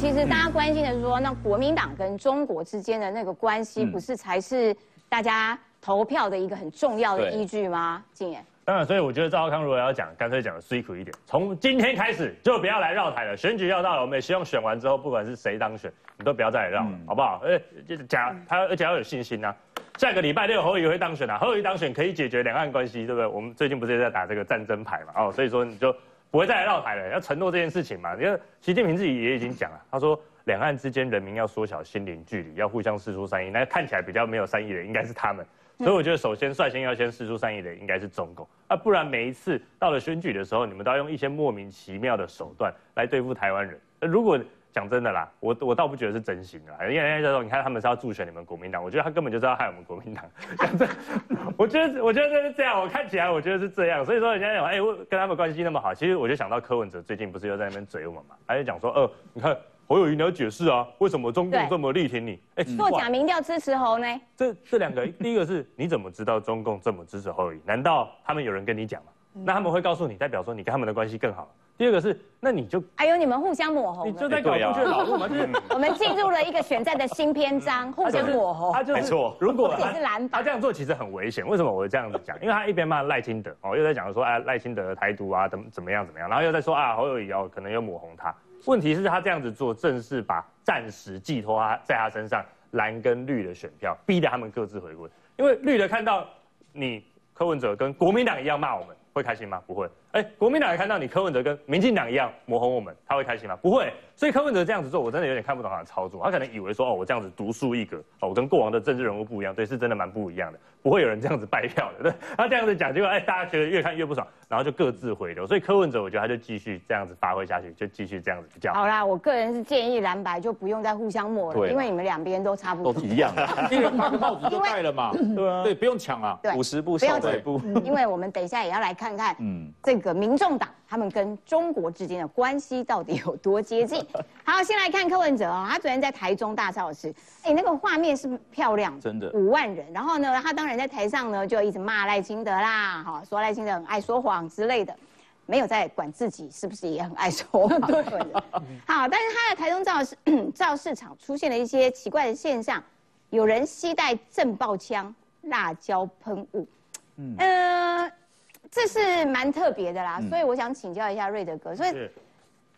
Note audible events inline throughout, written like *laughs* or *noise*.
其实大家关心的是说，那国民党跟中国之间的那个关系，不是才是大家投票的一个很重要的依据吗？静言。当然，所以我觉得赵少康如果要讲，干脆讲的辛苦一点，从今天开始就不要来绕台了。选举要到了，我们也希望选完之后，不管是谁当选，你都不要再来绕了，好不好？哎，就是讲他，而且要有信心呐。下个礼拜六侯友宜会当选啊，侯友宜当选可以解决两岸关系，对不对？我们最近不是也在打这个战争牌嘛？哦，所以说你就不会再来绕台了，要承诺这件事情嘛。因为习近平自己也已经讲了，他说两岸之间人民要缩小心灵距离，要互相示出善意。那看起来比较没有善意的，应该是他们。所以我觉得，首先率先要先施出善意的，应该是中共啊，不然每一次到了选举的时候，你们都要用一些莫名其妙的手段来对付台湾人。如果讲真的啦，我我倒不觉得是真心的，因为人家说，你看他们是要助选你们国民党，我觉得他根本就是要害我们国民党。*laughs* 讲真，我觉得我觉得是这样，我看起来我觉得是这样。所以说人家讲，哎，我跟他们关系那么好，其实我就想到柯文哲最近不是又在那边嘴我们嘛，他就讲说，呃，你看。侯友谊，你要解释啊，为什么中共这么力挺你？哎，做假民调支持侯呢？这这两个，第一个是你怎么知道中共这么支持侯友谊？难道他们有人跟你讲吗？那他们会告诉你，代表说你跟他们的关系更好。第二个是，那你就哎呦，你们互相抹红，你就在搞政治老路嘛？就是 *laughs* 我们进入了一个选战的新篇章，*laughs* 互相抹红。他就是错，如果 *laughs* 也是蓝他这样做其实很危险。为什么我会这样子讲？因为他一边骂赖清德哦，又在讲说哎赖清德的台独啊，怎怎么样怎么样，然后又在说啊侯友谊哦可能又抹红他。问题是，他这样子做，正是把暂时寄托他在他身上蓝跟绿的选票，逼得他们各自回归。因为绿的看到你柯文哲跟国民党一样骂我们，会开心吗？不会。哎，国民党也看到你柯文哲跟民进党一样抹红我们，他会开心吗？不会。所以柯文哲这样子做，我真的有点看不懂他的操作。他可能以为说，哦，我这样子独树一格，哦，我跟过往的政治人物不一样，对，是真的蛮不一样的。*laughs* 不会有人这样子败票的，对。他这样子讲，结果哎，大家觉得越看越不爽，然后就各自回流。所以柯文哲，我觉得他就继续这样子发挥下去，就继续这样子叫。好啦，我个人是建议蓝白就不用再互相抹了，因为你们两边都差不多，都一样，一人发个帽子就戴了嘛。对啊，对，不用抢啊，五十步笑百步。因为我们等一下也要来看看，嗯，这个民众党。他们跟中国之间的关系到底有多接近？*laughs* 好，先来看柯文哲啊，他昨天在台中大造势，哎，那个画面是漂亮，真的五万人。然后呢，他当然在台上呢就一直骂赖清德啦，哈，说赖清德很爱说谎之类的，没有在管自己是不是也很爱说谎。*laughs* 好，但是他的台中造势 *clears throat* 造市场出现了一些奇怪的现象，有人携带震爆枪、辣椒喷雾，嗯。这是蛮特别的啦，所以我想请教一下瑞德哥，所以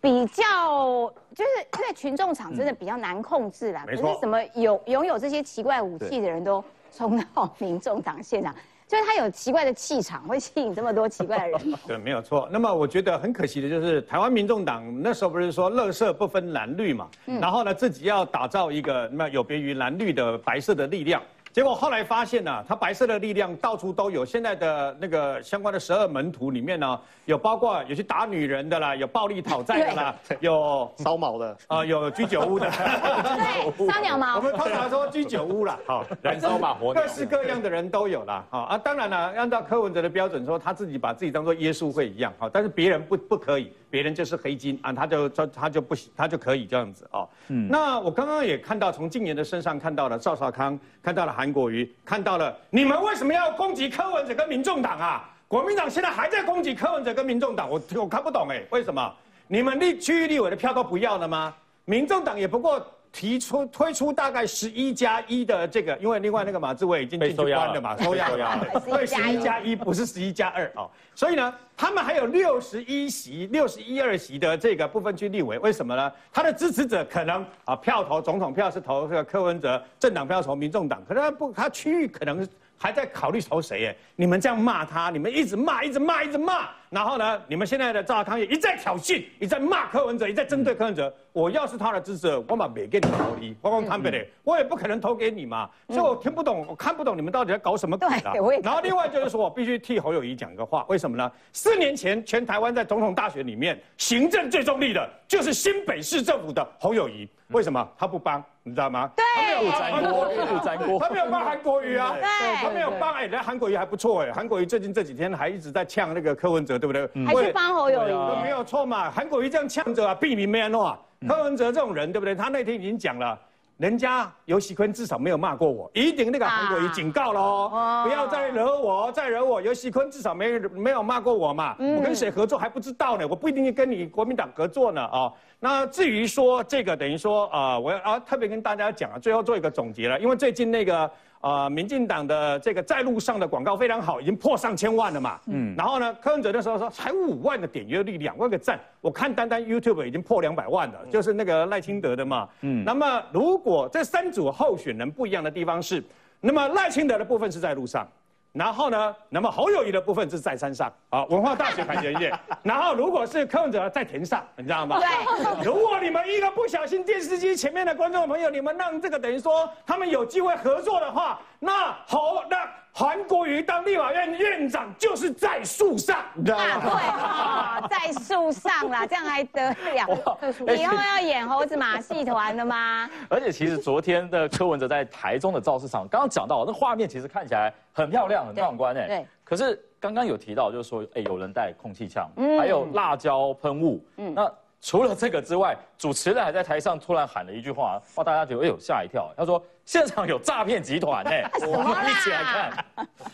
比较就是因为群众场真的比较难控制啦，可是什么有拥有这些奇怪武器的人都冲到民众党现场，就是他有奇怪的气场，会吸引这么多奇怪的人。*laughs* 对，没有错。那么我觉得很可惜的就是台湾民众党那时候不是说乐色不分蓝绿嘛，然后呢自己要打造一个那么有别于蓝绿的白色的力量。结果后来发现呢，他白色的力量到处都有。现在的那个相关的十二门徒里面呢，有包括有些打女人的啦，有暴力讨债的啦，*laughs* 有烧毛的啊，有居酒屋的。*laughs* 对，烧鸟毛。*laughs* 我们通常说居酒屋啦，好，燃烧吧火各式各样的人都有啦，好啊。当然了，按照柯文哲的标准说，他自己把自己当做耶稣会一样，好，但是别人不不可以。别人就是黑金啊，他就他他就不行，他就可以这样子哦。嗯，那我刚刚也看到，从静言的身上看到了赵少康，看到了韩国瑜，看到了你们为什么要攻击柯文哲跟民众党啊？国民党现在还在攻击柯文哲跟民众党，我我看不懂哎，为什么？你们立区域立委的票都不要了吗？民众党也不过。提出推出大概十一加一的这个，因为另外那个马志伟已经进去关了嘛，收押了，所以十一加一不是十一加二哦。所以呢，他们还有六十一席、六十一二席的这个部分区立委，为什么呢？他的支持者可能啊票投总统票是投这个柯文哲，政党票投民众党，可是他不，他区域可能还在考虑投谁耶？你们这样骂他，你们一直骂，一直骂，一直骂。然后呢？你们现在的赵康也一再挑衅，一再骂柯文哲，一再针对柯文哲。我要是他的支持者，我把每给你投你，我光坦白的，我也不可能投给你嘛。所以我听不懂，我看不懂你们到底在搞什么鬼啊！然后另外就是说我必须替侯友谊讲个话，为什么呢？四年前全台湾在总统大选里面，行政最中立的就是新北市政府的侯友谊。为什么他不帮？你知道吗？对，他没有帮韩国瑜，他没有帮韩国瑜啊。对，他没有帮。哎，那韩国瑜还不错哎，韩国瑜最近这几天还一直在呛那个柯文哲。对不对？还是帮侯友谊？没有错嘛。韩国瑜这样呛着啊，避免没安诺啊。柯文哲这种人，对不对？他那天已经讲了，人家尤喜坤至少没有骂过我，一定那个韩国瑜警告了哦，不要再惹我，再惹我。尤喜坤至少没没有骂过我嘛，我跟谁合作还不知道呢，我不一定跟你国民党合作呢啊。那至于说这个，等于说啊，我要啊特别跟大家讲啊，最后做一个总结了，因为最近那个。啊，民进党的这个在路上的广告非常好，已经破上千万了嘛。嗯，然后呢，柯文哲那时候说才五万的点阅率，两万个赞，我看单单 YouTube 已经破两百万了，就是那个赖清德的嘛。嗯，那么如果这三组候选人不一样的地方是，那么赖清德的部分是在路上。然后呢？那么侯友谊的部分是在山上啊，文化大学排前线。*laughs* 然后如果是柯文哲在田上，你知道吗？对。如果你们一个不小心，电视机前面的观众朋友，你们让这个等于说他们有机会合作的话，那侯那。韩国瑜当立法院院长就是在树上，你知道吗？对啊，在树上啦，这样还得了？*laughs* 以后要演猴子马戏团的吗？而且其实昨天的柯文哲在台中的造势场，刚刚讲到那画面，其实看起来很漂亮、很壮观诶。对。可是刚刚有提到，就是说，哎，有人带空气枪，还有辣椒喷雾。嗯。那除了这个之外，主持人还在台上突然喊了一句话，哇，大家觉得哎呦吓一跳。他说。现场有诈骗集团哎，我们一起来看。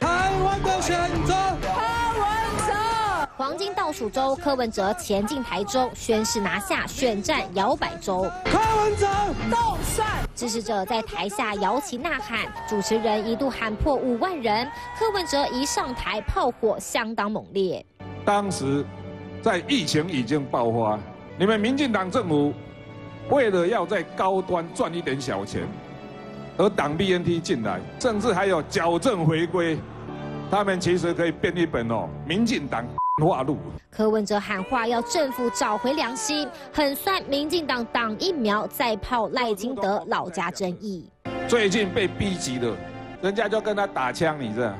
台湾的选择，柯文哲。黄金倒数周，柯文哲前进台中，宣誓拿下选战摇摆州。柯文哲斗帅，支持者在台下摇旗呐喊，主持人一度喊破五万人。柯文哲一上台，炮火相当猛烈。当时在疫情已经爆发，你们民进党政府为了要在高端赚一点小钱。而挡 BNT 进来，甚至还有矫正回归，他们其实可以编一本哦，民进党话录。柯文哲喊话要政府找回良心，很算民进党党疫苗再炮赖金德老家争议。最近被逼急了，人家就跟他打枪，你这，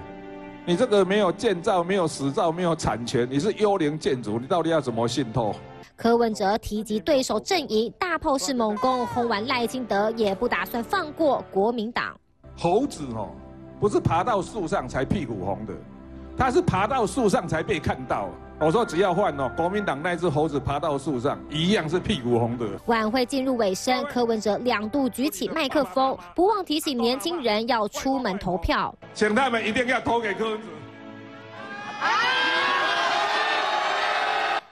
你这个没有建造、没有实造、没有产权，你是幽灵建筑，你到底要怎么信托？柯文哲提及对手阵营大炮式猛攻，轰完赖清德也不打算放过国民党。猴子哦，不是爬到树上才屁股红的，他是爬到树上才被看到。我说只要换哦，国民党那只猴子爬到树上一样是屁股红的。晚会进入尾声，柯文哲两度举起麦克风，不忘提醒年轻人要出门投票，请他们一定要投给柯文哲。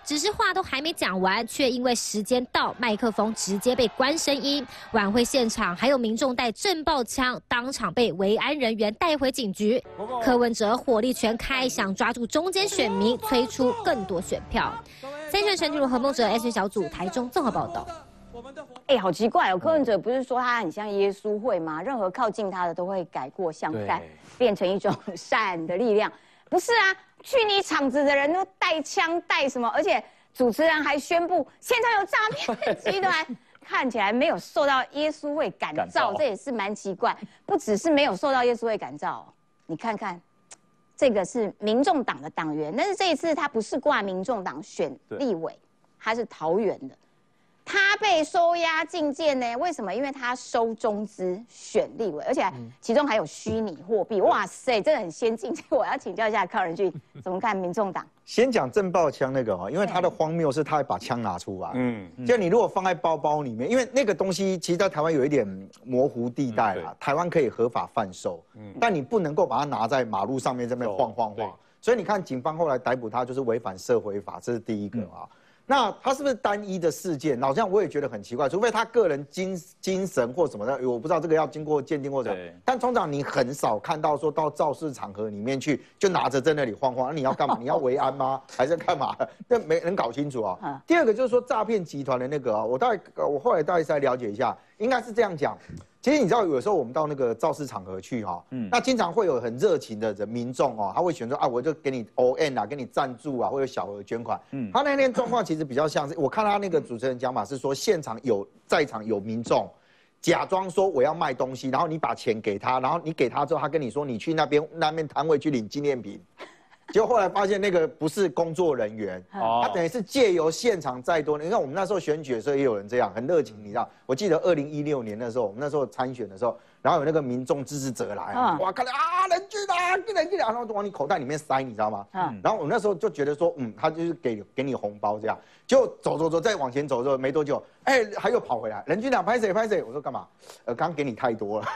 只是话都还没讲完，却因为时间到，麦克风直接被关声音。晚会现场还有民众带震爆枪，当场被维安人员带回警局。柯文哲火力全开，想抓住中间选民，催出更多选票。三选陈俊如何梦哲 S 小组台中综合报道。哎，好奇怪哦，柯文哲不是说他很像耶稣会吗？任何靠近他的都会改过向善，变成一种 *laughs* 善的力量。不是啊。去你场子的人都带枪带什么，而且主持人还宣布现场有诈骗集团，*laughs* 看起来没有受到耶稣会感召，这也是蛮奇怪。*laughs* 不只是没有受到耶稣会感召，你看看，这个是民众党的党员，但是这一次他不是挂民众党选立委，他是桃园的。他被收押禁见呢？为什么？因为他收中资选立委，而且其中还有虚拟货币。哇塞，真的很先进。*laughs* 我要请教一下康仁俊，怎么看民众党？先讲震爆枪那个哈，因为他的荒谬是他还把枪拿出来。嗯，就你如果放在包包里面，因为那个东西其实在台湾有一点模糊地带啦。台湾可以合法贩售，嗯，但你不能够把它拿在马路上面这边晃晃晃。所以你看，警方后来逮捕他就是违反社会法，这是第一个啊。那他是不是单一的事件？好像我也觉得很奇怪，除非他个人精精神或什么的，我不知道这个要经过鉴定或者。但通常你很少看到说到肇事场合里面去，就拿着在那里晃晃，那你要干嘛？*laughs* 你要维安吗？还是干嘛？这没人搞清楚啊。第二个就是说诈骗集团的那个啊，我大概我后来大概再了解一下，应该是这样讲。其实你知道，有时候我们到那个造势场合去哈，嗯，那经常会有很热情的人民众哦，他会选择啊，我就给你 O N 啊，给你赞助啊，或者小额捐款。嗯，他那天状况其实比较像是，我看他那个主持人讲法是说，现场有在场有民众，假装说我要卖东西，然后你把钱给他，然后你给他之后，他跟你说你去那边那边摊位去领纪念品。结果后来发现那个不是工作人员，他等于是借由现场再多。你看我们那时候选举的时候也有人这样，很热情，你知道？我记得二零一六年的时候，我们那时候参选的时候，然后有那个民众支持者来，哇，看到啊，人去啊，进来进来，然后就往你口袋里面塞，你知道吗？嗯。然后我那时候就觉得说，嗯，他就是给给你红包这样，就走走走，再往前走之后没多久，哎，还又跑回来，人军长拍谁拍谁？我说干嘛？呃，刚给你太多了，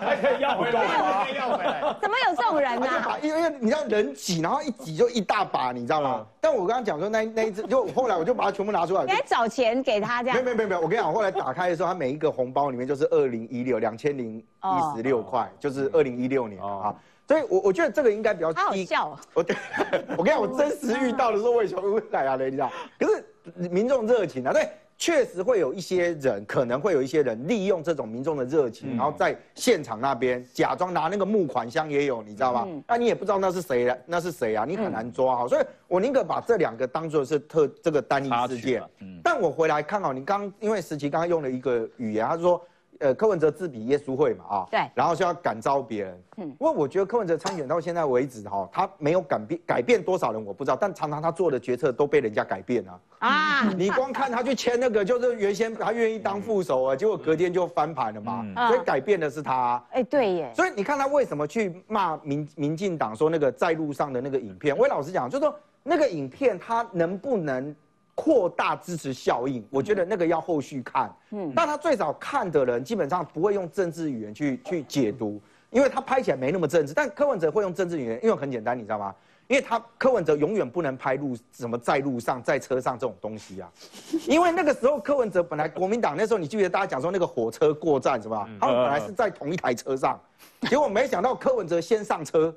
还可以要回来，要回来。怎么有这种人 *laughs* 呢？因为你知道人挤，然后一挤就一大把，你知道吗？但我刚刚讲说那那一次，就后来我就把它全部拿出来。*laughs* 你还找钱给他这样？没有没有没有，我跟你讲，后来打开的时候，他每一个红包里面就是二零一六两千零一十六块，就是二零一六年啊。所以，我我觉得这个应该比较低。好笑。我对，*laughs* 我跟你讲，我真实遇到的时候，我也会来啊，你知道？可是民众热情啊，对。确实会有一些人，可能会有一些人利用这种民众的热情，然后在现场那边假装拿那个募款箱也有，你知道吗？那你也不知道那是谁，那是谁啊？你很难抓啊。所以我宁可把这两个当做是特这个单一事件。但我回来看哦，你刚因为时期刚刚用了一个语言，他说。呃，柯文哲自比耶稣会嘛啊，对，然后就要感召别人，嗯，因为我觉得柯文哲参选到现在为止哈，他没有改变改变多少人我不知道，但常常他做的决策都被人家改变了啊。你光看他去签那个，就是原先他愿意当副手啊，结果隔天就翻盘了嘛，所以改变的是他。哎，对耶。所以你看他为什么去骂民民进党说那个在路上的那个影片？我老实讲，就是说那个影片他能不能？扩大支持效应，我觉得那个要后续看。嗯，但他最早看的人基本上不会用政治语言去去解读，因为他拍起来没那么政治。但柯文哲会用政治语言，因为很简单，你知道吗？因为他柯文哲永远不能拍路什么在路上在车上这种东西啊，*laughs* 因为那个时候柯文哲本来国民党那时候，你记得大家讲说那个火车过站是吧？他们本来是在同一台车上，结果没想到柯文哲先上车。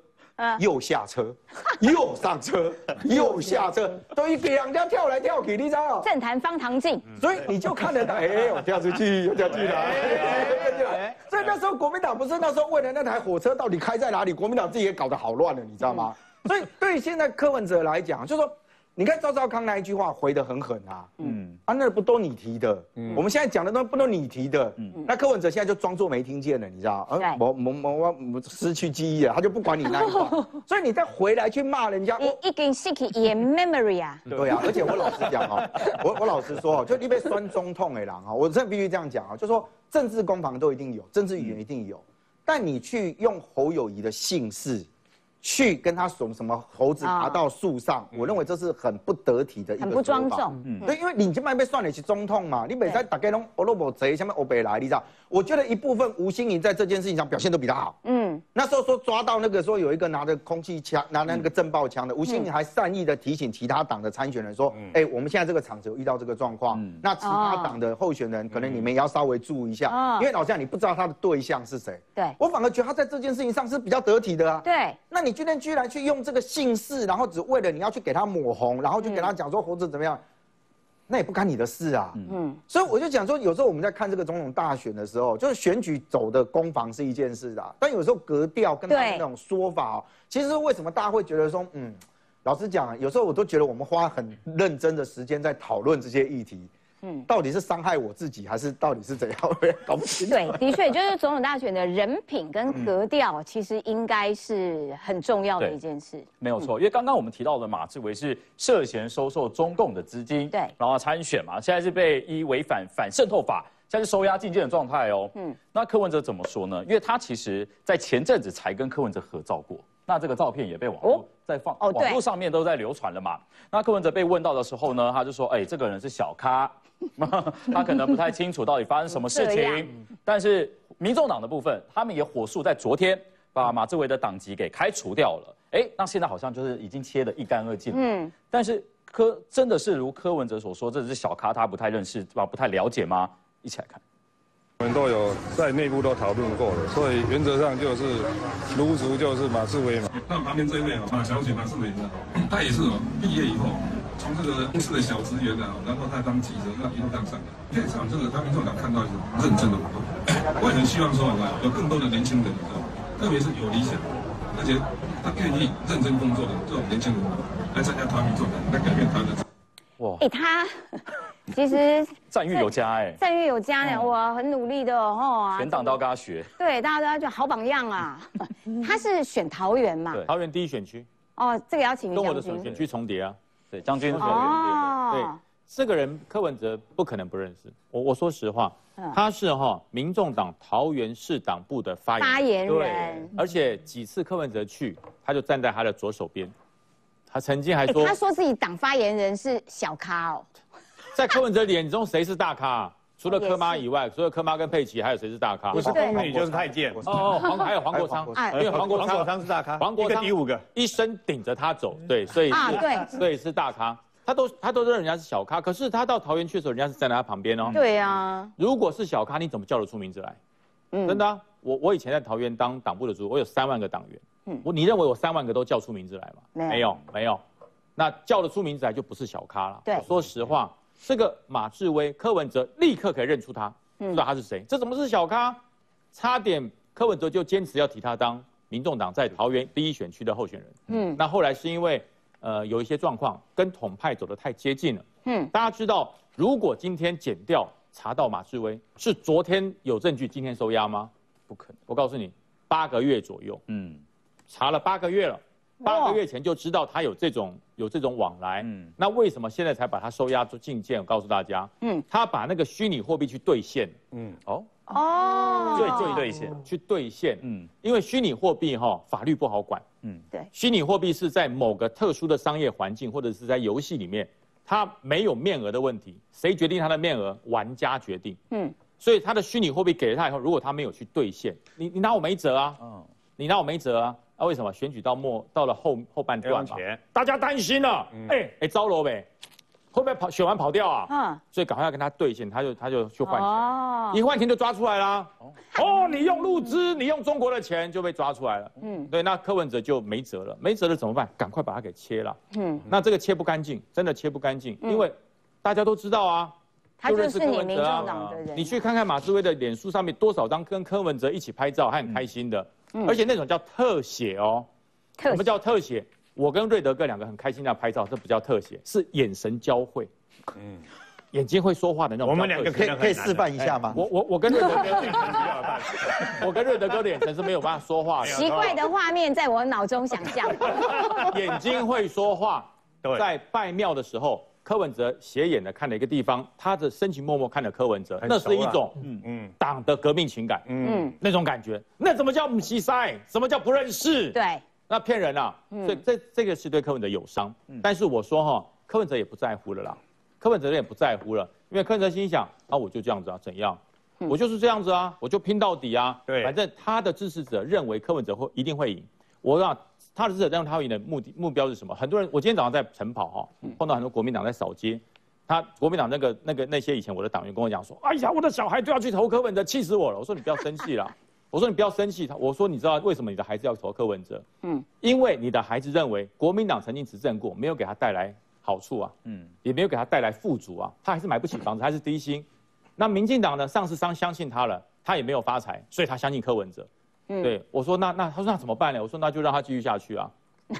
又下车，*laughs* 又上车，*laughs* 又下车，都一给人家跳来跳去，你知道政坛方唐镜，所以你就看得到，*laughs* 哎，我跳出去，又跳进来，所以那时候国民党不是那时候为了那台火车到底开在哪里，国民党自己也搞得好乱了，你知道吗？所以对现在柯文哲来讲，就说。你看赵少康那一句话回得很狠啊，嗯，啊那不都你提的，嗯，我们现在讲的都不都你提的，嗯，那柯文哲现在就装作没听见了，你知道，啊，我我我我失去记忆了，他就不管你那一话，*laughs* 所以你再回来去骂人家，我一根 stick in memory 啊，对啊，而且我老实讲哦，*laughs* 我我老实说哦，就你被酸中痛哎狼啊，我真的必须这样讲啊，就说政治攻防都一定有，政治语言一定有，但你去用侯友谊的姓氏。去跟他说什么猴子爬到树上，我认为这是很不得体的一个很不庄重。嗯，对，因为你这边被算你是中痛嘛，你每在打开龙欧罗伯贼，下面欧北来，你知道？我觉得一部分吴欣怡在这件事情上表现都比他好。嗯，那时候说抓到那个说有一个拿着空气枪，拿那个震爆枪的吴欣怡，还善意的提醒其他党的参选人说：“哎，我们现在这个场子有遇到这个状况，那其他党的候选人可能你们也要稍微注意一下，因为老实讲你不知道他的对象是谁。”对，我反而觉得他在这件事情上是比较得体的啊。对，那你今天居然去用。用这个姓氏，然后只为了你要去给他抹红，然后就给他讲说猴子怎么样，那也不干你的事啊。嗯，所以我就讲说，有时候我们在看这个总统大选的时候，就是选举走的攻防是一件事的，但有时候格调跟他们那种说法，其实为什么大家会觉得说，嗯，老实讲，有时候我都觉得我们花很认真的时间在讨论这些议题。嗯，到底是伤害我自己，还是到底是怎样？搞不清。对，的确，就是总统大选的人品跟格调，其实应该是很重要的一件事。没有错，因为刚刚我们提到的马志伟是涉嫌收受中共的资金，对，然后参选嘛，现在是被依违反反渗透法，现在是收押进监的状态哦。嗯，那柯文哲怎么说呢？因为他其实在前阵子才跟柯文哲合照过，那这个照片也被网络在放，哦网络上面都在流传了嘛。那柯文哲被问到的时候呢，他就说：“哎，这个人是小咖。” *laughs* 他可能不太清楚到底发生什么事情，但是民众党的部分，他们也火速在昨天把马志伟的党籍给开除掉了。哎，那现在好像就是已经切得一干二净。嗯，但是柯真的是如柯文哲所说，这是小咖，他不太认识，吧？不太了解吗？一起来看。我们都有在内部都讨论过了，所以原则上就是卢竹就是马志伟嘛。那旁边这位哦，马小姐马志伟的，他也是哦，毕业以后。从这个公司的小职员啊，然后他当记者，那一路当上来。现场这个他民众党看到是认真的活动，我也很希望说，有更多的年轻人，你特别是有理想，而且他愿意认真工作的这种年轻人，来参加他民众党，来改变他的。哇！哎，他 *laughs* 其实赞誉有加哎，赞誉有加呢，哇，很努力的哦。全党都要跟他学。对，大家都要就好榜样啊。*laughs* 他是选桃园嘛？桃园第一选区。哦，这个邀请跟我的选选区重叠啊。对，将军哦，对，这个人柯文哲不可能不认识。我我说实话，他是哈民众党桃园市党部的发言人，而且几次柯文哲去，他就站在他的左手边。他曾经还说，他说自己党发言人是小咖哦。*laughs* 在柯文哲眼中谁是大咖？除了柯妈以外，除了柯妈跟佩奇，还有谁是大咖？不是宫女就是太监。哦，黄还有黄国昌，因为黄国昌是大咖，黄国昌第五个，一生顶着他走，对，所以啊，对，所以是大咖。他都他都认人家是小咖，可是他到桃园去的时候，人家是站在他旁边哦。对呀，如果是小咖，你怎么叫得出名字来？嗯，真的，我我以前在桃园当党部的主，我有三万个党员。嗯，我你认为我三万个都叫出名字来吗？没有，没有。那叫得出名字来就不是小咖了。对，说实话，这个马志威、柯文哲立刻可以认出他。知道他是谁？这怎么是小咖？差点柯文哲就坚持要提他当民众党在桃园第一选区的候选人。嗯，那后来是因为呃有一些状况跟统派走得太接近了。嗯，大家知道，如果今天检调查到马志威是昨天有证据，今天收押吗？不可能。我告诉你，八个月左右。嗯，查了八个月了，八个月前就知道他有这种有这种往来。嗯，那为什么现在才把他收押做禁见？我告诉大家，嗯，他把那个虚拟货币去兑现。嗯，哦哦，对，就兑现，去兑现。嗯，因为虚拟货币哈法律不好管。嗯，对，虚拟货币是在某个特殊的商业环境或者是在游戏里面。它没有面额的问题，谁决定它的面额？玩家决定。嗯，所以他的虚拟货币给了他以后，如果他没有去兑现，你你拿我没辙啊。嗯，你拿我没辙啊。那为什么选举到末到了后后半段嘛？大家担心了。哎哎，糟了呗。会不会跑选完跑掉啊？嗯，所以赶快要跟他兑现，他就他就去换钱，一换钱就抓出来啦。哦，你用入资，你用中国的钱就被抓出来了。嗯，对，那柯文哲就没辙了，没辙了怎么办？赶快把它给切了。嗯，那这个切不干净，真的切不干净，因为大家都知道啊，他就是你民众党的人。你去看看马志威的脸书上面多少张跟柯文哲一起拍照，还很开心的，而且那种叫特写哦。什么叫特写？我跟瑞德哥两个很开心的拍照，这不叫特写，是眼神交汇，嗯，眼睛会说话的那种。我们两个可以可以示范一下吗？我我我跟瑞德哥的眼神 *laughs* 我跟瑞德哥的眼神是没有办法说话的。奇怪的画面在我脑中想象。*laughs* 眼睛会说话。在拜庙的时候，柯文哲斜眼的看了一个地方，他的深情脉脉看了柯文哲，那是一种嗯嗯党的革命情感，嗯那种感觉。那怎么叫不西塞？什么叫不认识？对。那骗人啊！所以这这个是对柯文哲有伤。但是我说哈，柯文哲也不在乎了啦，柯文哲也不在乎了，因为柯文哲心想啊，我就这样子啊，怎样？我就是这样子啊，我就拼到底啊。对，反正他的支持者认为柯文哲会一定会赢。我让他的支持者认为他会赢的目的目标是什么？很多人，我今天早上在晨跑哈，碰到很多国民党在扫街，他国民党那个那个那些以前我的党员跟我讲说，哎呀，我的小孩都要去投柯文哲，气死我了。我说你不要生气了。*laughs* 我说你不要生气，他我说你知道为什么你的孩子要投柯文哲？嗯，因为你的孩子认为国民党曾经执政过，没有给他带来好处啊，嗯，也没有给他带来富足啊，他还是买不起房子，还是低薪。那民进党呢，上市商相信他了，他也没有发财，所以他相信柯文哲。嗯，对我说那那他说那怎么办呢？我说那就让他继续下去啊，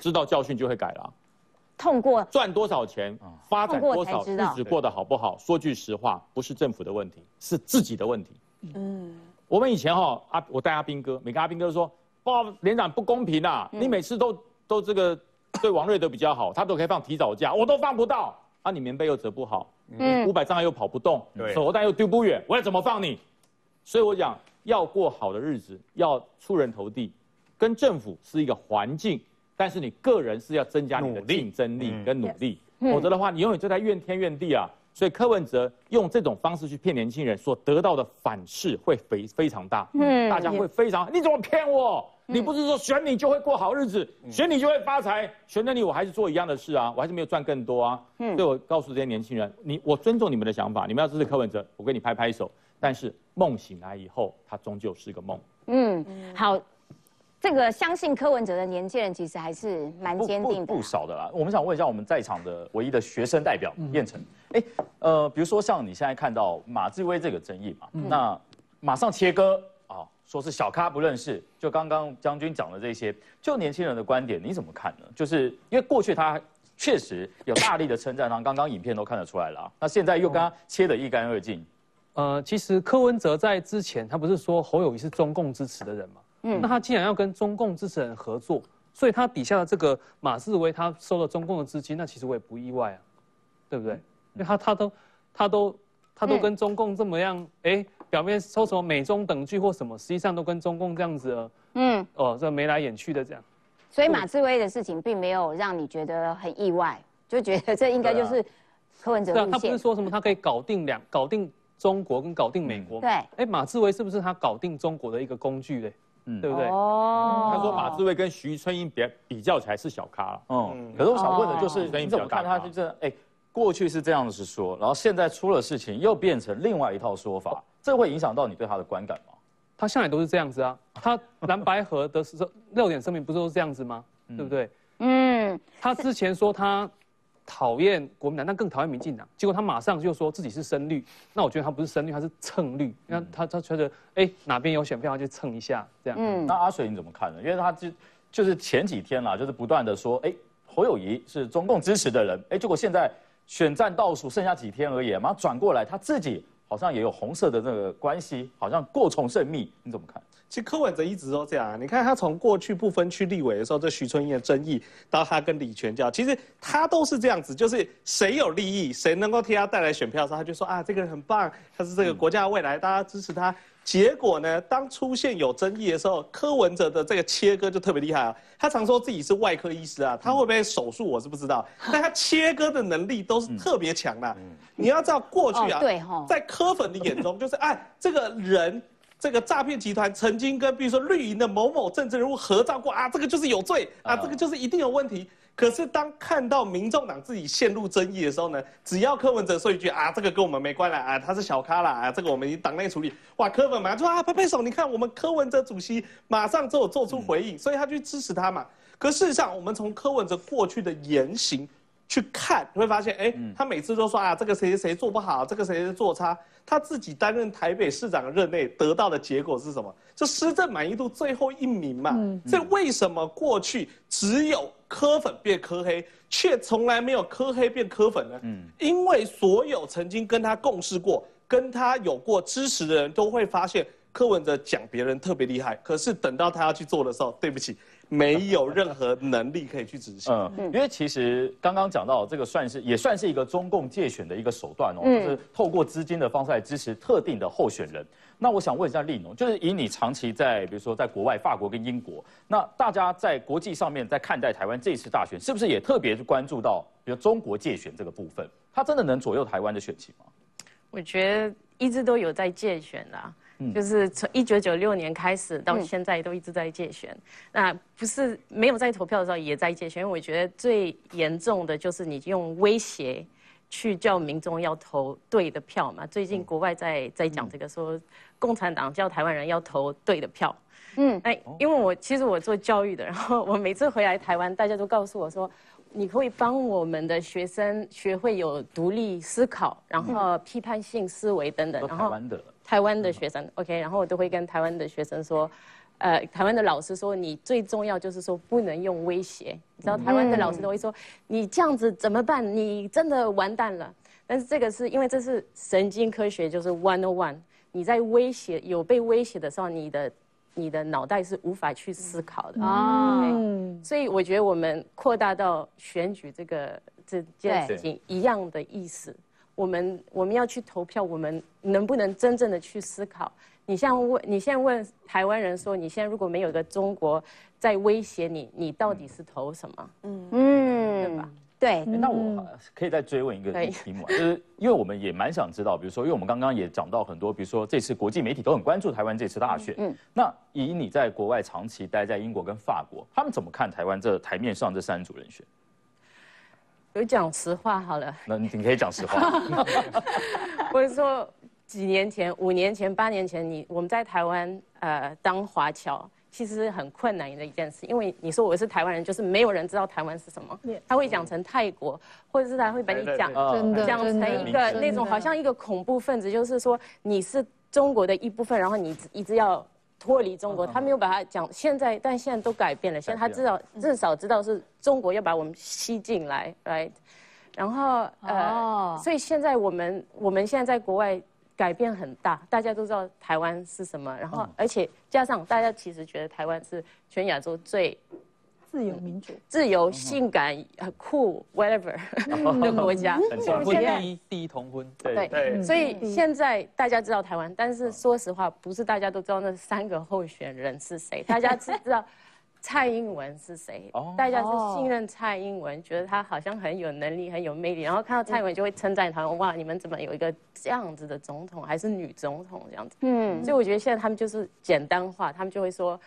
知道教训就会改了。*laughs* 痛过赚多少钱，发展多少日子过得好不好？说句实话，不是政府的问题，是自己的问题。嗯。我们以前哈阿我带阿兵哥，每个阿兵哥都说，哇连长不公平啊！你每次都都这个对王瑞德比较好，他都可以放提早假，我都放不到。啊，你棉被又折不好，嗯，五百障碍又跑不动，对，手榴弹又丢不远，我要怎么放你？所以我讲要过好的日子，要出人头地，跟政府是一个环境，但是你个人是要增加你的竞争力跟努力，否则的话，你永远就在怨天怨地啊。所以柯文哲用这种方式去骗年轻人，所得到的反噬会非非常大。嗯，大家会非常，你怎么骗我？你不是说选你就会过好日子，选你就会发财，选了你我还是做一样的事啊，我还是没有赚更多啊。嗯，所以我告诉这些年轻人，你我尊重你们的想法，你们要支持柯文哲，我给你拍拍手。但是梦醒来以后，它终究是个梦。嗯，好。这个相信柯文哲的年轻人其实还是蛮坚定的，不少的啦。我们想问一下我们在场的唯一的学生代表燕城，哎，呃，比如说像你现在看到马志威这个争议嘛，那马上切割啊，说是小咖不认识，就刚刚将军讲的这些，就年轻人的观点你怎么看呢？就是因为过去他确实有大力的称赞他，刚刚影片都看得出来了，那现在又跟他切得一干二净。呃，其实柯文哲在之前他不是说侯友谊是中共支持的人嘛？嗯，那他既然要跟中共支持人合作，所以他底下的这个马志威他收了中共的资金，那其实我也不意外啊，对不对？因为他他都他都他都跟中共这么样，哎，表面收什么美中等距或什么，实际上都跟中共这样子，嗯，哦，这眉来眼去的这样。所以马志威的事情并没有让你觉得很意外，就觉得这应该就是柯文哲路线。他不是说什么他可以搞定两搞定中国跟搞定美国？对。哎，马志威是不是他搞定中国的一个工具嘞？嗯，对不对？哦。他说马志威跟徐春英比比较起来是小咖。嗯。可是我想问的就是，你怎么看他就是哎，过去是这样子说，然后现在出了事情又变成另外一套说法，这会影响到你对他的观感吗？他向来都是这样子啊，他蓝白河的时候 *laughs* 六点声明不是都是这样子吗？对不对？嗯。他之前说他。讨厌国民党，但更讨厌民进党。结果他马上就说自己是深绿，那我觉得他不是深绿，他是蹭绿。那他他觉得，哎，哪边有选票他就蹭一下，这样。嗯，那阿水你怎么看呢？因为他就就是前几天啦，就是不断的说，哎，侯友谊是中共支持的人，哎，结果现在选战倒数剩下几天而已，马上转过来，他自己好像也有红色的这个关系，好像过从甚密，你怎么看？其实柯文哲一直都这样啊，你看他从过去不分区立委的时候，这徐春燕的争议，到他跟李全教，其实他都是这样子，就是谁有利益，谁能够替他带来选票的时候，他就说啊，这个人很棒，他是这个国家的未来，大家支持他。结果呢，当出现有争议的时候，柯文哲的这个切割就特别厉害啊。他常说自己是外科医师啊，他会不会手术我是不知道，但他切割的能力都是特别强的。你要知道过去啊，在柯粉的眼中，就是哎，这个人。这个诈骗集团曾经跟比如说绿营的某某政治人物合照过啊，这个就是有罪啊，这个就是一定有问题。可是当看到民众党自己陷入争议的时候呢，只要柯文哲说一句啊，这个跟我们没关了啊，他是小咖啦啊，这个我们已经党内处理。哇，柯粉马上说啊，拍拍手，你看我们柯文哲主席马上就有做出回应，所以他去支持他嘛。可事实上，我们从柯文哲过去的言行。去看你会发现，哎，他每次都说啊，这个谁谁谁做不好，这个谁谁做差。他自己担任台北市长任内得到的结果是什么？就施政满意度最后一名嘛。所以为什么过去只有科粉变科黑，却从来没有科黑变科粉呢？嗯，因为所有曾经跟他共事过、跟他有过支持的人都会发现，柯文哲讲别人特别厉害，可是等到他要去做的时候，对不起。没有任何能力可以去执行。嗯，因为其实刚刚讲到这个，算是也算是一个中共借选的一个手段哦，就是透过资金的方式来支持特定的候选人。那我想问一下丽农，就是以你长期在比如说在国外，法国跟英国，那大家在国际上面在看待台湾这次大选，是不是也特别关注到比如中国借选这个部分？它真的能左右台湾的选情吗？我觉得一直都有在借选的。就是从一九九六年开始到现在都一直在借选，那不是没有在投票的时候也在借选，因为我觉得最严重的就是你用威胁去叫民众要投对的票嘛。最近国外在在讲这个，说共产党叫台湾人要投对的票。嗯，哎，因为我其实我做教育的，然后我每次回来台湾，大家都告诉我说，你可以帮我们的学生学会有独立思考，然后批判性思维等等。然后台湾的。台湾的学生，OK，然后我都会跟台湾的学生说，呃，台湾的老师说，你最重要就是说不能用威胁，你知道台湾的老师都会说，你这样子怎么办？你真的完蛋了。但是这个是因为这是神经科学，就是 one on one，你在威胁有被威胁的时候，你的你的脑袋是无法去思考的啊。所以我觉得我们扩大到选举这个这件事情一样的意思。我们我们要去投票，我们能不能真正的去思考？你像问，你现在问台湾人说，你现在如果没有一个中国在威胁你，你到底是投什么？嗯嗯，对吧？对。那我可以再追问一个题目，就是因为我们也蛮想知道，比如说，因为我们刚刚也讲到很多，比如说这次国际媒体都很关注台湾这次大选。嗯。那以你在国外长期待在英国跟法国，他们怎么看台湾这台面上这三组人选？有讲实话好了，那你可以讲实话。*laughs* 我是说，几年前、五年前、八年前，你我们在台湾呃当华侨，其实很困难的一件事，因为你说我是台湾人，就是没有人知道台湾是什么，他会讲成泰国，或者是他会把你讲讲成一个那种好像一个恐怖分子，就是说你是中国的一部分，然后你一直要。脱离中国，他没有把它讲。现在，但现在都改变了。现在他至少至少知道是中国要把我们吸进来，right？然后呃，所以现在我们我们现在在国外改变很大，大家都知道台湾是什么。然后而且加上大家其实觉得台湾是全亚洲最。自由民主、自由、性感、很酷，whatever 的 *laughs* 国家。同婚第一，第一同婚。对对。所以现在大家知道台湾，但是说实话，不是大家都知道那三个候选人是谁。*laughs* 大家只知道蔡英文是谁？哦，大家是信任蔡英文，觉得他好像很有能力、很有魅力，然后看到蔡英文就会称赞他，哇，你们怎么有一个这样子的总统，还是女总统这样子？嗯，所以我觉得现在他们就是简单化，他们就会说，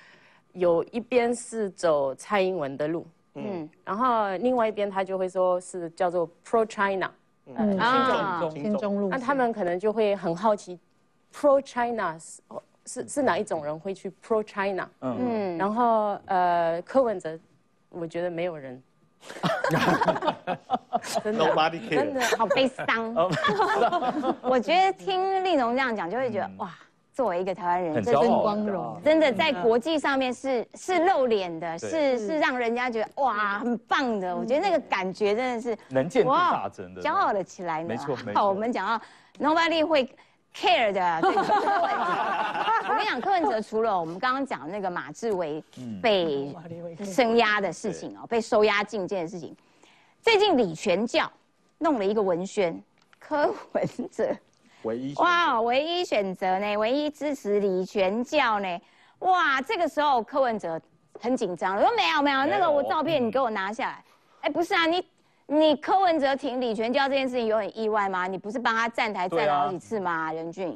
有一边是走蔡英文的路，嗯，然后另外一边他就会说是叫做 Pro China，嗯，啊，亲中路，那他们可能就会很好奇，Pro China 是。是是哪一种人会去 pro China？嗯，然后呃，柯文哲，我觉得没有人，*laughs* 真的，真的好悲伤。*laughs* 我觉得听丽蓉这样讲，就会觉得哇，作为一个台湾人，真是光荣，真的在国际上面是是露脸的，是是让人家觉得哇，很棒的。我觉得那个感觉真的是能见大真的，骄傲了起来。没错，好，我们讲到 nobody 会。care 的，*laughs* 我跟你讲，柯文哲除了我们刚刚讲那个马志伟被升压的事情哦，被收押禁见的事情，最近李全教弄了一个文宣，柯文哲唯一哇，唯一选择呢，唯一支持李全教呢，哇，这个时候柯文哲很紧张，我说没有没有，那个我照片你给我拿下来，哎，不是啊，你。你柯文哲挺李全教这件事情有很意外吗？你不是帮他站台站了好几次吗？任俊，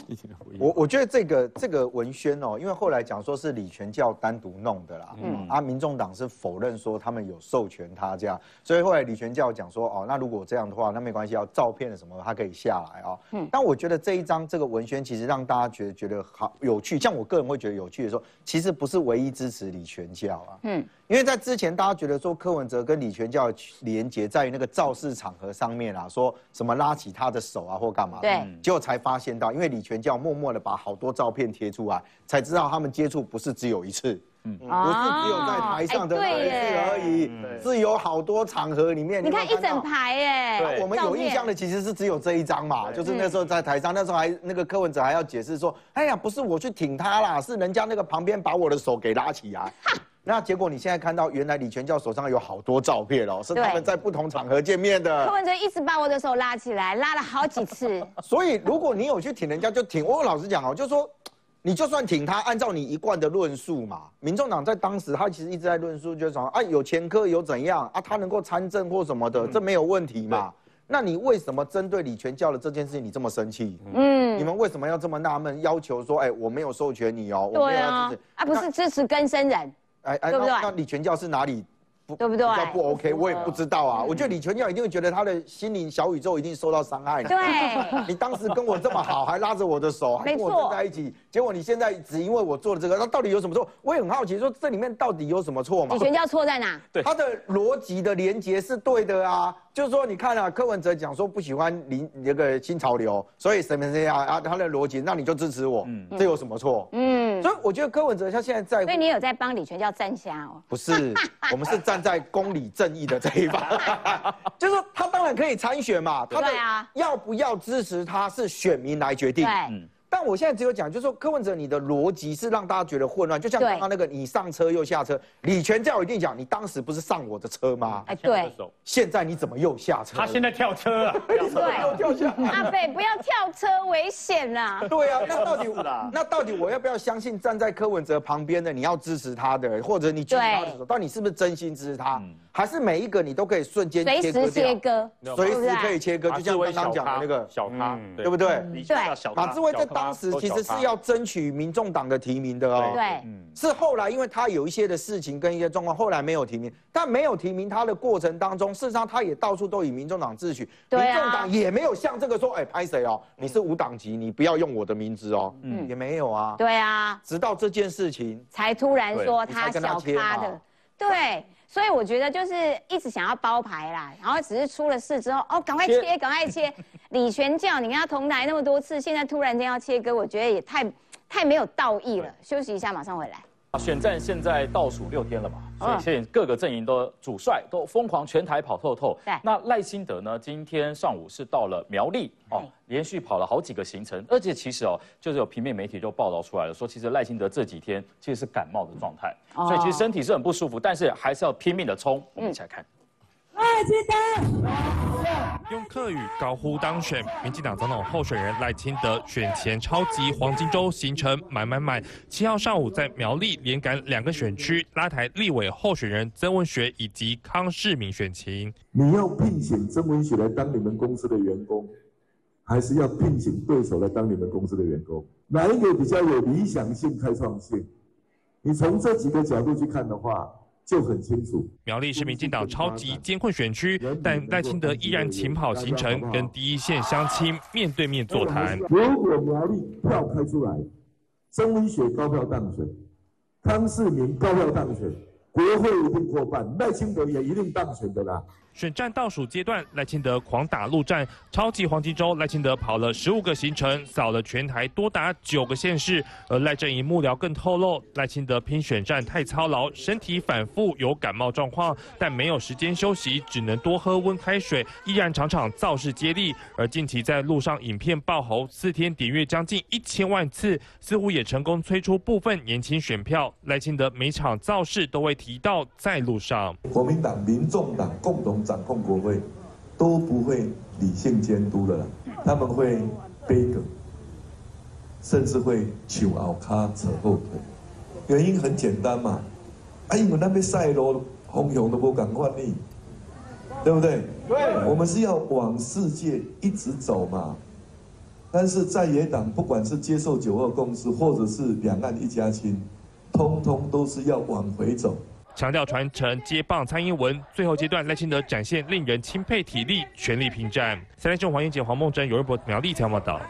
我我觉得这个这个文宣哦，因为后来讲说是李全教单独弄的啦，嗯，啊，民众党是否认说他们有授权他这样，所以后来李全教讲说哦，那如果这样的话，那没关系，要照片什么他可以下来啊，嗯，但我觉得这一张这个文宣其实让大家觉得觉得好有趣，像我个人会觉得有趣的时候，其实不是唯一支持李全教啊，嗯。因为在之前，大家觉得说柯文哲跟李全教连接在于那个造势场合上面啊，说什么拉起他的手啊或干嘛，对，结果才发现到，因为李全教默默的把好多照片贴出来，才知道他们接触不是只有一次，嗯，不是只有在台上的那一次而已，是有好多场合里面。你看一整排耶，我们有印象的其实是只有这一张嘛，就是那时候在台上，那时候还那个柯文哲还要解释说，哎呀，不是我去挺他啦，是人家那个旁边把我的手给拉起来。那结果你现在看到，原来李全教手上有好多照片哦，是他们在不同场合见面的。柯文哲一直把我的手拉起来，拉了好几次。*laughs* 所以如果你有去挺人家，就挺。我老实讲哦，就说你就算挺他，按照你一贯的论述嘛，民众党在当时他其实一直在论述，就是说啊有前科有怎样啊，他能够参政或什么的，这没有问题嘛。那你为什么针对李全教的这件事情你这么生气？嗯，你们为什么要这么纳闷，要求说哎我没有授权你哦？对啊，啊不是支持根生人。哎哎，那那李全教是哪里不？对不对？比较不 OK，我也不知道啊。我觉得李全教一定会觉得他的心灵小宇宙一定受到伤害。对，*laughs* 你当时跟我这么好，还拉着我的手，还跟我坐在一起，结果你现在只因为我做了这个，那到底有什么错？我也很好奇，说这里面到底有什么错嘛？李全教错在哪？对，他的逻辑的连接是对的啊。就是说，你看啊，柯文哲讲说不喜欢林那个新潮流，所以什么这样啊？他的逻辑，那你就支持我，嗯这有什么错？嗯，所以我觉得柯文哲他现在在，所以你有在帮李全教站下哦？不是，*laughs* 我们是站在公理正义的这一方，*laughs* 就是说他当然可以参选嘛，他的要不要支持他是选民来决定。对。但我现在只有讲，就是说柯文哲，你的逻辑是让大家觉得混乱，就像刚刚那个你上车又下车，李全教一定讲，你当时不是上我的车吗？哎，对。现在你怎么又下车？他现在跳车了，*laughs* 对，跳下。阿北不要跳车，危险啦。*laughs* 对啊，那到底那到底我要不要相信站在柯文哲旁边的你要支持他的，或者你支持他的时候，到底是不是真心支持他？还是每一个你都可以瞬间随时切割，随时可以切割，就像刚刚讲的那个小咖，对不对？对，马志威在当时其实是要争取民众党的提名的哦。对，是后来因为他有一些的事情跟一些状况，后来没有提名。但没有提名他的过程当中，事实上他也到处都以民众党自诩，民众党也没有像这个说，哎，拍谁哦？你是无党籍，你不要用我的名字哦。嗯，也没有啊。对啊，直到这件事情才突然说他小咖的，对。所以我觉得就是一直想要包牌啦，然后只是出了事之后，哦，赶快切，赶快切。*laughs* 李全教，你跟他同台那么多次，现在突然间要切割，我觉得也太太没有道义了。休息一下，马上回来。选战现在倒数六天了嘛，所以现在各个阵营的主帅都疯狂全台跑透透。对，那赖清德呢？今天上午是到了苗栗哦，连续跑了好几个行程，而且其实哦，就是有平面媒体就报道出来了，说其实赖清德这几天其实是感冒的状态，所以其实身体是很不舒服，但是还是要拼命的冲。我们一起来看。用客语高呼当选，民进党总统候选人赖清德选前超级黄金周行程满满满。七号上午在苗栗连赶两个选区，拉台立委候选人曾文学以及康世明选情。你要聘请曾文学来当你们公司的员工，还是要聘请对手来当你们公司的员工？哪一个比较有理想性、开创性？你从这几个角度去看的话。就很清楚，苗栗是民进党超级艰困选区，但赖清德依然勤跑行程，跟第一线乡亲面对面座谈。如果苗栗票开出来，曾文学高票当选，康世明高票当选。国会一定过半，赖清德也一定当选的啦。选战倒数阶段，赖清德狂打陆战，超级黄金周，赖清德跑了十五个行程，扫了全台多达九个县市。而赖阵营幕僚更透露，赖清德拼选战太操劳，身体反复有感冒状况，但没有时间休息，只能多喝温开水，依然场场造势接力。而近期在路上影片爆红，四天点阅将近一千万次，似乎也成功催出部分年轻选票。赖清德每场造势都会提到在路上，国民党、民众党共同。掌控国会都不会理性监督的，他们会背梗，甚至会求奥卡扯后腿。原因很简单嘛，啊，因为那边赛罗红熊都不敢换你，对不对？对，我们是要往世界一直走嘛。但是在野党不管是接受九二共识，或者是两岸一家亲，通通都是要往回走。强调传承接棒蔡英文，最后阶段赖清德展现令人钦佩体力，全力拼战。三立中黄英杰、黄梦珍、尤仁博苗立采报道。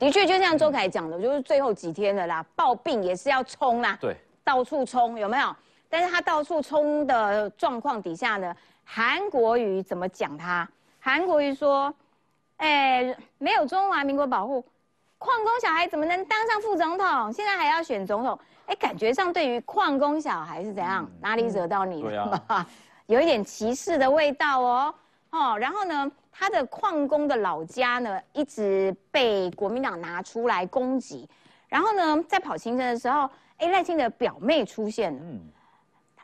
的确，就像周凯讲的，就是最后几天了啦，抱病也是要冲啦，对，到处冲有没有？但是他到处冲的状况底下呢，韩国瑜怎么讲他？韩国瑜说：“哎，没有中华民国保护，矿工小孩怎么能当上副总统？现在还要选总统。”哎，感觉上对于矿工小孩是怎样？哪里惹到你了？*laughs* 有一点歧视的味道哦。哦，然后呢，他的矿工的老家呢，一直被国民党拿出来攻击。然后呢，在跑行程的时候，哎，赖清德表妹出现了。嗯，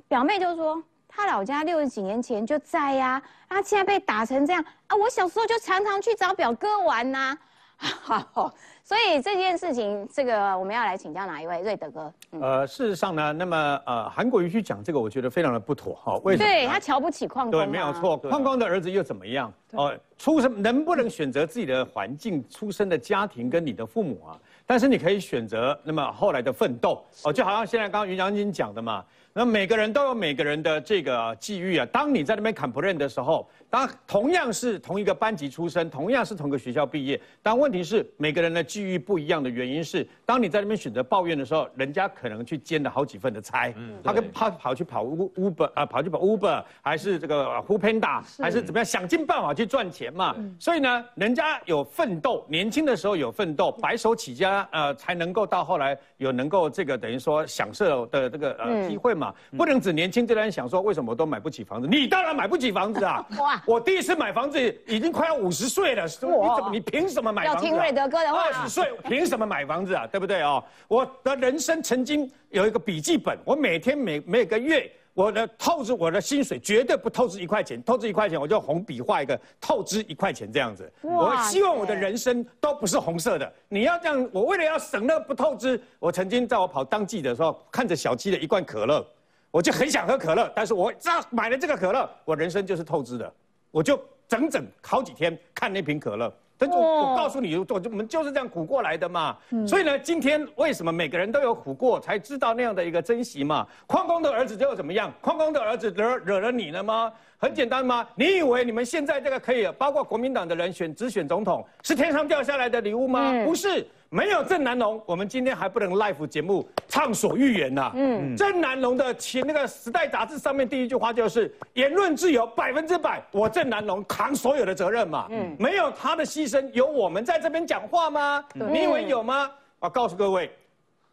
表妹就说，他老家六十几年前就在呀，他现在被打成这样啊，我小时候就常常去找表哥玩呐。*laughs* 好。所以这件事情，这个我们要来请教哪一位？瑞德哥。呃，事实上呢，那么呃，韩国瑜去讲这个，我觉得非常的不妥哈。为什么？对他瞧不起矿工。对，没有错。矿工的儿子又怎么样？哦，出生能不能选择自己的环境、出生的家庭跟你的父母啊？但是你可以选择，那么后来的奋斗哦，就好像现在刚刚云将军讲的嘛。那每个人都有每个人的这个际遇啊。当你在那边砍不认的时候，当同样是同一个班级出身，同样是同个学校毕业，但问题是每个人的际遇不一样的原因是，当你在那边选择抱怨的时候，人家可能去兼了好几份的差。嗯，他跟他跑去跑 Uber 啊，跑去跑 Uber，还是这个 h o p a n d a 还是怎么样，想尽办法去赚钱嘛。所以呢，人家有奋斗，年轻的时候有奋斗，白手起家，呃，才能够到后来有能够这个等于说享受的这个呃机会嘛。不能只年轻这段想说为什么都买不起房子？你当然买不起房子啊！*laughs* 哇，我第一次买房子已经快要五十岁了，你怎么你凭什么买房子？要听瑞德哥的话。二十岁凭什么买房子啊？对不对哦？我的人生曾经有一个笔记本，我每天每每个月。我的透支我的薪水绝对不透支一块钱，透支一块钱我就红笔画一个透支一块钱这样子。我希望我的人生都不是红色的。你要这样，我为了要省那不透支，我曾经在我跑当季的时候，看着小七的一罐可乐，我就很想喝可乐，但是我只要买了这个可乐，我人生就是透支的，我就整整好几天看那瓶可乐。但我我告诉你，我我们就是这样苦过来的嘛。所以呢，今天为什么每个人都有苦过，才知道那样的一个珍惜嘛？矿工的儿子又怎么样？矿工的儿子惹惹了你了吗？很简单吗？你以为你们现在这个可以，包括国民党的人选只选总统，是天上掉下来的礼物吗？不是。没有郑南龙，我们今天还不能 live 节目畅所欲言呐。嗯，郑南龙的前那个《时代》杂志上面第一句话就是言论自由百分之百，我郑南龙扛所有的责任嘛。嗯，没有他的牺牲，有我们在这边讲话吗？你以为有吗？我告诉各位。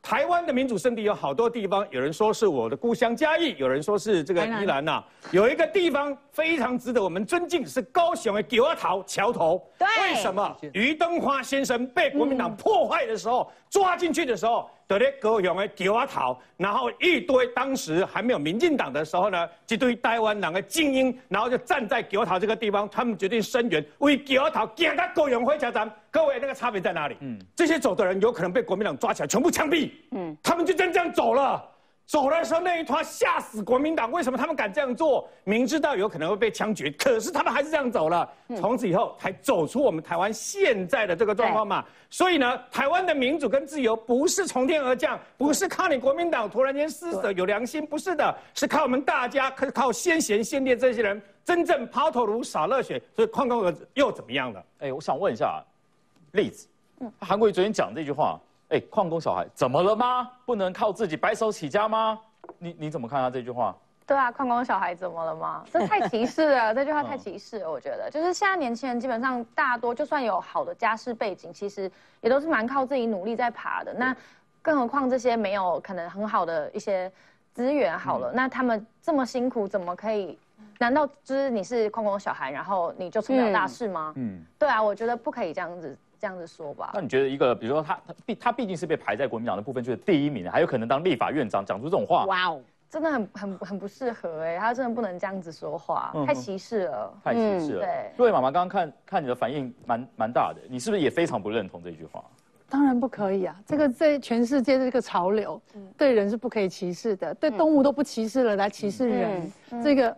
台湾的民主圣地有好多地方，有人说是我的故乡嘉义，有人说是这个宜兰呐。有一个地方非常值得我们尊敬，是高雄的九二桃桥头。对，为什么？于登花先生被国民党破坏的时候，抓进去的时候，得咧高雄的桥啊头，然后一堆当时还没有民进党的时候呢，一堆台湾人的精英，然后就站在桥头这个地方，他们决定声援，为桥头赶到高雄火车站。各位，那个差别在哪里？嗯，这些走的人有可能被国民党抓起来，全部枪毙。嗯，他们就真这样走了。走的时候那一团吓死国民党，为什么他们敢这样做？明知道有可能会被枪决，可是他们还是这样走了。从此以后才走出我们台湾现在的这个状况嘛。所以呢，台湾的民主跟自由不是从天而降，不是靠你国民党突然间施舍有良心，不是的，是靠我们大家，可靠先贤先烈这些人真正抛头颅洒热血。所以矿工儿子又怎么样了？哎，我想问一下，例子，韩国瑜昨天讲这句话。哎，矿工小孩怎么了吗？不能靠自己白手起家吗？你你怎么看他这句话？对啊，矿工小孩怎么了吗？这太歧视了，*laughs* 这句话太歧视了。我觉得，就是现在年轻人基本上大多，就算有好的家世背景，其实也都是蛮靠自己努力在爬的。那更何况这些没有可能很好的一些资源，好了，那他们这么辛苦，怎么可以？难道就是你是矿工小孩，然后你就成不了大事吗？嗯，对啊，我觉得不可以这样子。这样子说吧，那你觉得一个，比如说他他毕他毕竟是被排在国民党的部分就是第一名，还有可能当立法院长，讲出这种话，哇哦，真的很很很不适合哎，他真的不能这样子说话，太歧视了，太歧视了。对，各位妈妈刚刚看看你的反应蛮蛮大的，你是不是也非常不认同这句话？当然不可以啊，这个在全世界的这个潮流，对人是不可以歧视的，对动物都不歧视了，来歧视人，这个。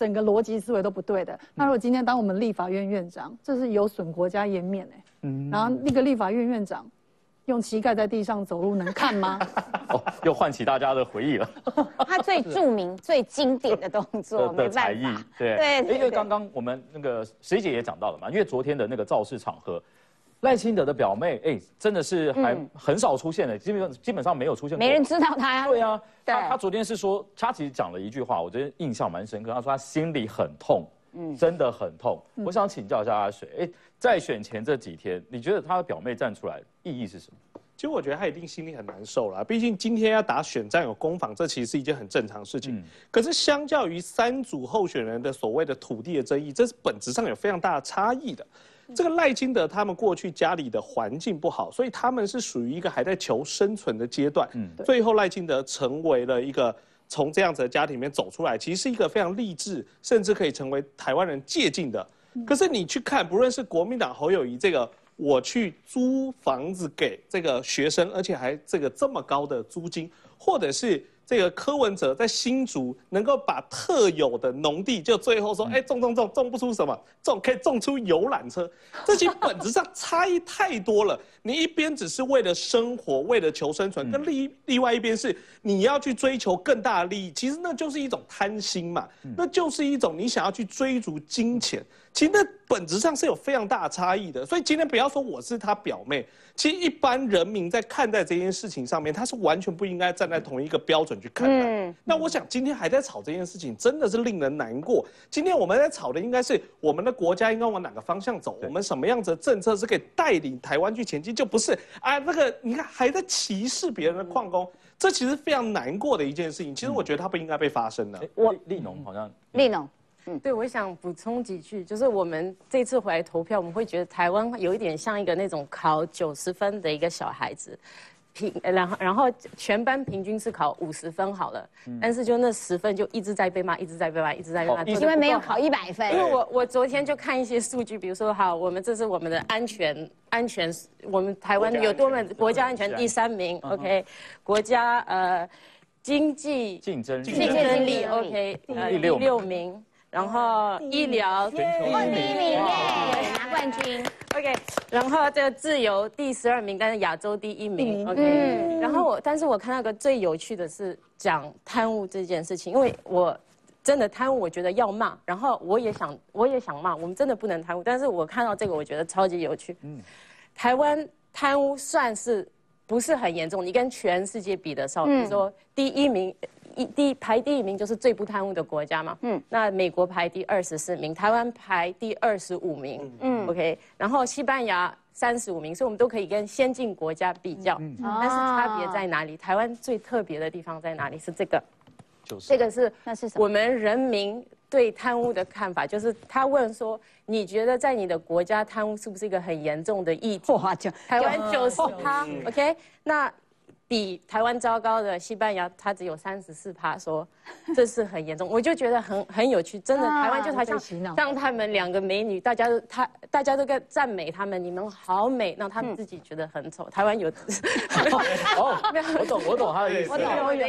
整个逻辑思维都不对的。那如果今天当我们立法院院长，这是有损国家颜面哎。嗯。然后那个立法院院长用膝盖在地上走路，能看吗？哦，又唤起大家的回忆了。*laughs* 他最著名、最经典的动作，没办法。对对。因为刚刚我们那个水姐也讲到了嘛，因为昨天的那个造势场合。赖清德的表妹，哎，真的是还很少出现的，基本上基本上没有出现。没人知道他呀。对啊，他他昨天是说，他其实讲了一句话，我觉得印象蛮深刻。他说他心里很痛，嗯，真的很痛。我想请教一下阿水，哎，在选前这几天，你觉得他的表妹站出来意义是什么？其实我觉得他一定心里很难受了，毕竟今天要打选战有攻防，这其实是一件很正常的事情。可是相较于三组候选人的所谓的土地的争议，这是本质上有非常大的差异的。这个赖清德他们过去家里的环境不好，所以他们是属于一个还在求生存的阶段。嗯，最后赖清德成为了一个从这样子的家庭里面走出来，其实是一个非常励志，甚至可以成为台湾人借鉴的。可是你去看，不论是国民党侯友谊这个，我去租房子给这个学生，而且还这个这么高的租金，或者是。这个柯文哲在新竹能够把特有的农地，就最后说，哎，种种种种不出什么，种可以种出游览车，*laughs* 这些本质上差异太多了。你一边只是为了生活，为了求生存，跟另另外一边是你要去追求更大的利益，其实那就是一种贪心嘛，那就是一种你想要去追逐金钱。其实那本质上是有非常大的差异的，所以今天不要说我是他表妹，其实一般人民在看待这件事情上面，他是完全不应该站在同一个标准去看待。那我想今天还在吵这件事情，真的是令人难过。今天我们在吵的应该是我们的国家应该往哪个方向走，我们什么样子的政策是可以带领台湾去前进，就不是啊那个你看还在歧视别人的矿工，这其实非常难过的一件事情。其实我觉得它不应该被发生的。我立农好像立农。嗯，对，我想补充几句，就是我们这次回来投票，我们会觉得台湾有一点像一个那种考九十分的一个小孩子，平，然后然后全班平均是考五十分好了，但是就那十分就一直在被骂，一直在被骂，一直在被骂，因为没有考一百分。因为我我昨天就看一些数据，比如说哈，我们这是我们的安全安全，我们台湾有多么国家安全第三名，OK，国家呃经济竞争力。竞争力 OK 第六名。然后医疗第一名，拿冠军。OK，然后这个自由第十二名，但是亚洲第一名。OK，然后我，但是我看到个最有趣的是讲贪污这件事情，因为我真的贪污，我觉得要骂，然后我也想，我也想骂，我们真的不能贪污。但是我看到这个，我觉得超级有趣。嗯，台湾贪污算是不是很严重？你跟全世界比的时候，比如说第一名。一第排第一名就是最不贪污的国家嘛，嗯，那美国排第二十四名，台湾排第二十五名，嗯，OK，然后西班牙三十五名，所以我们都可以跟先进国家比较，嗯，但是差别在哪里？台湾最特别的地方在哪里？是这个，就是。这个是那是什么？我们人民对贪污的看法，就是他问说，你觉得在你的国家贪污是不是一个很严重的议题？哇，台湾九十趴，OK，那。比台湾糟糕的西班牙，它只有三十四趴，说 *laughs* 这是很严重，我就觉得很很有趣，真的，台湾就好像让他们两个美女，大家都他大家都在赞美他们，你们好美，让他们自己觉得很丑。台湾有，哦，*laughs* 我懂我懂他的意思，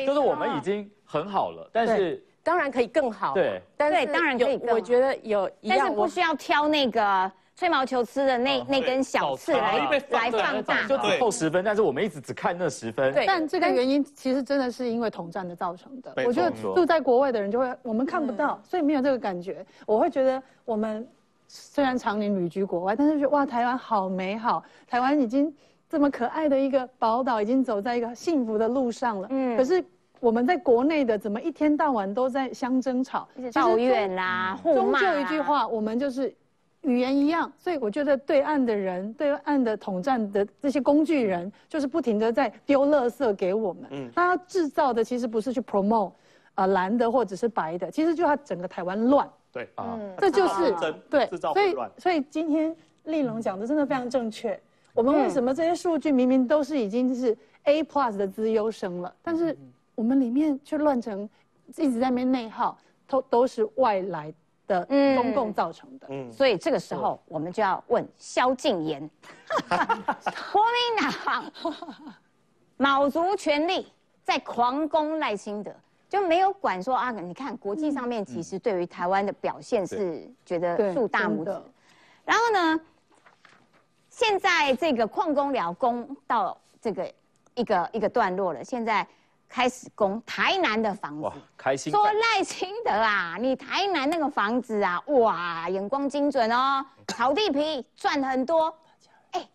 就是我们已经很好了，但是当然可以更好，对，但是当然可以，我觉得有，但是不需要挑那个。吹毛求疵的那那根小刺来来放大，就只扣十分，但是我们一直只看那十分。对，但这个原因其实真的是因为统战的造成的。我觉得住在国外的人就会，我们看不到，所以没有这个感觉。我会觉得我们虽然常年旅居国外，但是觉得哇，台湾好美好，台湾已经这么可爱的一个宝岛，已经走在一个幸福的路上了。嗯。可是我们在国内的怎么一天到晚都在相争吵、抱怨啦、互骂终究一句话，我们就是。语言一样，所以我觉得对岸的人，对岸的统战的这些工具人，就是不停的在丢垃圾给我们。嗯，他制造的其实不是去 promote，啊蓝的或者是白的，其实就他整个台湾乱。对啊，这就是对，所以所以今天丽龙讲的真的非常正确。我们为什么这些数据明明都是已经是 A plus 的资优生了，但是我们里面却乱成一直在那边内耗，都都是外来。的中共造成的，嗯。所以这个时候我们就要问萧敬言，*laughs* 国民党卯足全力在狂攻赖清德，就没有管说啊，你看国际上面其实对于台湾的表现是觉得竖大拇指，然后呢，现在这个矿工寮攻到这个一个一个段落了，现在。开始攻台南的房子，开心。说赖清德啊，你台南那个房子啊，哇，眼光精准哦，炒地皮赚很多。哎，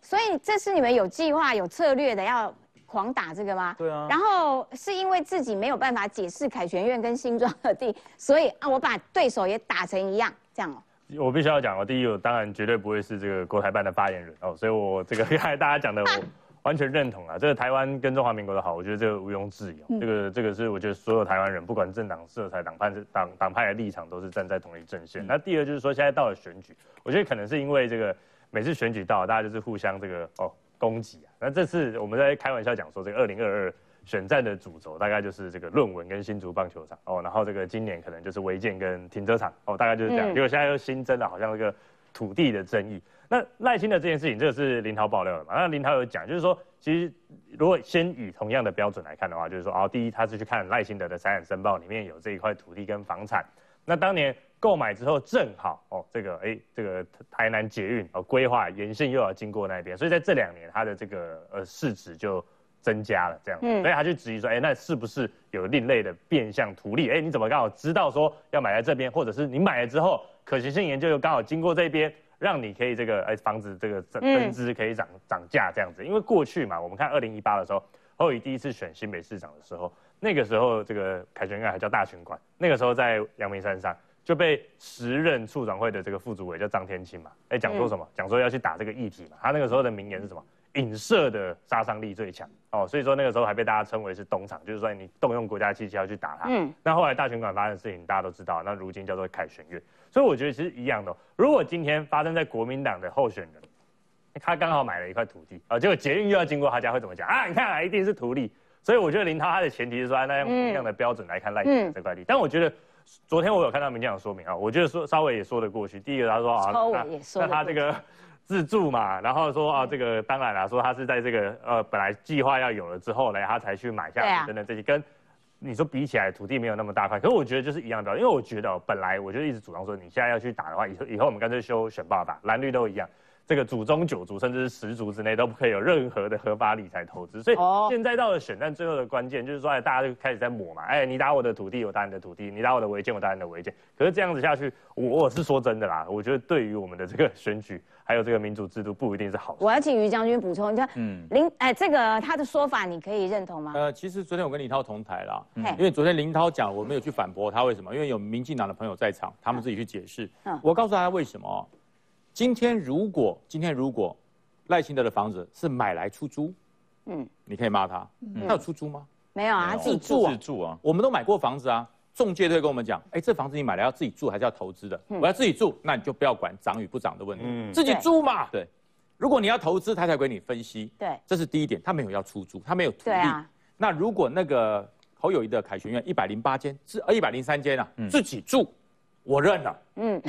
所以这是你们有计划、有策略的要狂打这个吗？对啊。然后是因为自己没有办法解释凯旋院跟新庄的地，*laughs* 所以啊，我把对手也打成一样，这样哦。我必须要讲哦，第一，我当然绝对不会是这个国台办的发言人哦，所以我这个刚才大家讲的我。完全认同啊！这个台湾跟中华民国的好，我觉得这个毋庸置疑。这个这个是我觉得所有台湾人，不管政党色彩、党派、党党派的立场，都是站在同一阵线。那第二就是说，现在到了选举，我觉得可能是因为这个每次选举到，大家就是互相这个哦攻击啊。那这次我们在开玩笑讲说，这个二零二二选战的主轴大概就是这个论文跟新竹棒球场哦，然后这个今年可能就是违建跟停车场哦，大概就是这样。结果现在又新增了好像这个土地的争议。那赖清德这件事情，这个是林涛爆料的嘛？那林涛有讲，就是说，其实如果先以同样的标准来看的话，就是说，哦，第一，他是去看赖清德的财产申报里面有这一块土地跟房产。那当年购买之后，正好哦，这个哎，这个台南捷运哦规划沿线又要经过那边，所以在这两年他的这个呃市值就增加了这样。嗯。所以他就质疑说，哎，那是不是有另类的变相图利？哎，你怎么刚好知道说要买在这边，或者是你买了之后可行性研究又刚好经过这边？让你可以这个哎房子这个增增值可以涨涨价这样子，因为过去嘛，我们看二零一八的时候，侯友第一次选新北市长的时候，那个时候这个凯旋院还叫大群馆，那个时候在阳明山上就被时任处长会的这个副主委叫张天青嘛，哎讲说什么？讲说要去打这个议题嘛，他那个时候的名言是什么？影射的杀伤力最强哦，所以说那个时候还被大家称为是东厂，就是说你动用国家机器要去打他。嗯，那后来大群馆发生的事情大家都知道，那如今叫做凯旋院。所以我觉得其实一样的。如果今天发生在国民党的候选人，他刚好买了一块土地啊，结果捷运又要经过他家，会怎么讲啊？你看啊，一定是图利。所以我觉得林涛他的前提是说，按那用同样的标准来看赖清德这块地。但我觉得昨天我有看到民进党说明啊，我觉得说稍微也说得过去。第一个他说啊，那他这个自住嘛，然后说啊，这个当然了，说他是在这个呃本来计划要有了之后呢，他才去买下去等等这些跟。你说比起来土地没有那么大块，可是我觉得就是一样的，因为我觉得本来我就一直主张说，你现在要去打的话，以后以后我们干脆修选罢打，蓝绿都一样，这个祖宗九族甚至是十族之内都不可以有任何的合法理财投资。所以现在到了选战最后的关键，就是说哎，大家就开始在抹嘛，哎，你打我的土地，我打你的土地，你打我的违建，我打你的违建。可是这样子下去，我我是说真的啦，我觉得对于我们的这个选举。还有这个民主制度不一定是好。我要请于将军补充，你看，嗯，林，哎，这个他的说法你可以认同吗？呃，其实昨天我跟林涛同台了，因为昨天林涛讲，我没有去反驳他为什么，因为有民进党的朋友在场，他们自己去解释。嗯，我告诉大家为什么。今天如果今天如果赖清德的房子是买来出租，嗯，你可以骂他，他有出租吗？没有啊，自己住。自住啊，我们都买过房子啊。中介都会跟我们讲，哎，这房子你买来要自己住还是要投资的？我要自己住，那你就不要管涨与不涨的问题，自己住嘛。对，如果你要投资，他才给你分析。对，这是第一点，他没有要出租，他没有土地。那如果那个侯友谊的凯旋苑一百零八间，是呃一百零三间啊，自己住，我认了。嗯。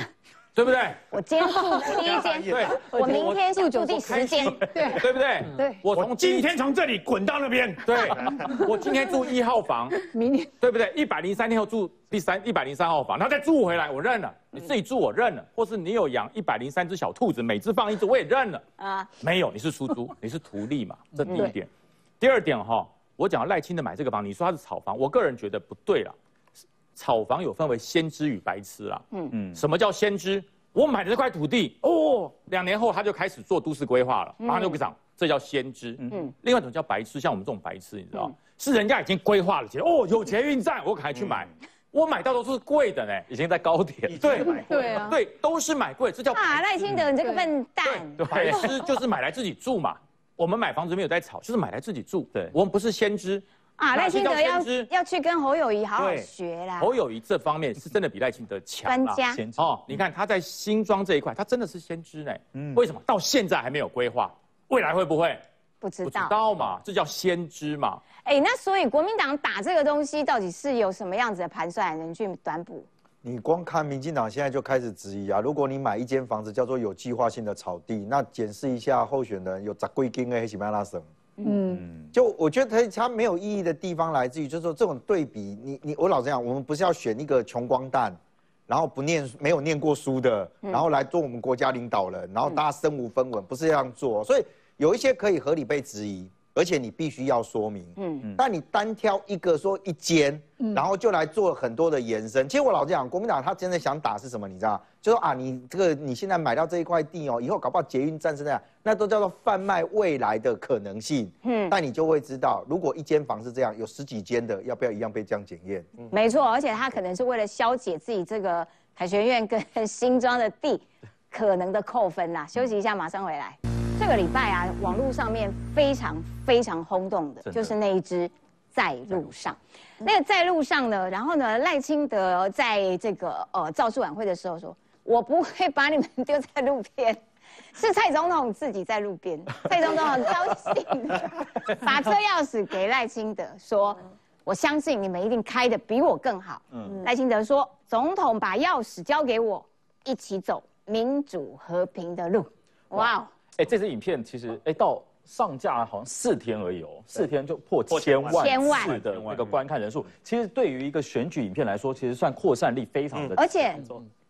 对不对？我今天住第一间，对，我明天就住第十间，对，对不对？对，我从今天从这里滚到那边，对，*laughs* 我今天住一号房，明天对不对？一百零三天后住第三一百零三号房，然后再住回来，我认了。你自己住我认了，或是你有养一百零三只小兔子，每只放一只我也认了。啊，没有，你是出租，*laughs* 你是图利嘛？这第一点。第二点哈，我讲赖清的买这个房，你说他是炒房，我个人觉得不对了。炒房有分为先知与白痴啦。嗯嗯，什么叫先知？我买的这块土地哦，两年后他就开始做都市规划了，马上就给涨，这叫先知。嗯，另外一种叫白痴，像我们这种白痴，你知道是人家已经规划了，觉得哦有捷运站，我赶快去买。我买到都是贵的呢，已经在高铁。对，对啊，对，都是买贵，这叫啊赖清德，你这个笨蛋。白痴就是买来自己住嘛。我们买房子没有在炒，就是买来自己住。对，我们不是先知。啊，赖清德要要去跟侯友谊好好学啦。侯友谊这方面是真的比赖清德强。专家哦，你看他在新庄这一块，他真的是先知呢。嗯，为什么到现在还没有规划？未来会不会？不知道。不知道嘛，这叫先知嘛。哎，那所以国民党打这个东西，到底是有什么样子的盘算，能去短补？你光看民进党现在就开始质疑啊！如果你买一间房子叫做有计划性的草地，那检视一下候选人有砸贵金诶，什么拉省？嗯，就我觉得它它没有意义的地方来自于，就是说这种对比，你你我老实讲，我们不是要选一个穷光蛋，然后不念没有念过书的，然后来做我们国家领导人，然后大家身无分文，不是这样做，所以有一些可以合理被质疑。而且你必须要说明，嗯嗯，但你单挑一个说一间，然后就来做很多的延伸。其实我老讲，国民党他真的想打是什么？你知道？就说啊，你这个你现在买到这一块地哦，以后搞不好捷运站是那样，那都叫做贩卖未来的可能性。嗯，但你就会知道，如果一间房是这样，有十几间的，要不要一样被这样检验？没错，而且他可能是为了消解自己这个凯旋院跟 *laughs* 新庄的地可能的扣分啦。休息一下，马上回来。这个礼拜啊，网络上面非常非常轰动的，就是那一只在路上。那个在路上呢，然后呢，赖清德在这个呃造势晚会的时候说：“我不会把你们丢在路边。”是蔡总统自己在路边，*laughs* 蔡总统很高兴，把车钥匙给赖清德，说：“我相信你们一定开的比我更好。”赖清德说：“总统把钥匙交给我，一起走民主和平的路。”哇。哎，这支影片其实哎到上架好像四天而已哦，四天就破千万次的那个观看人数。其实对于一个选举影片来说，其实算扩散力非常的。而且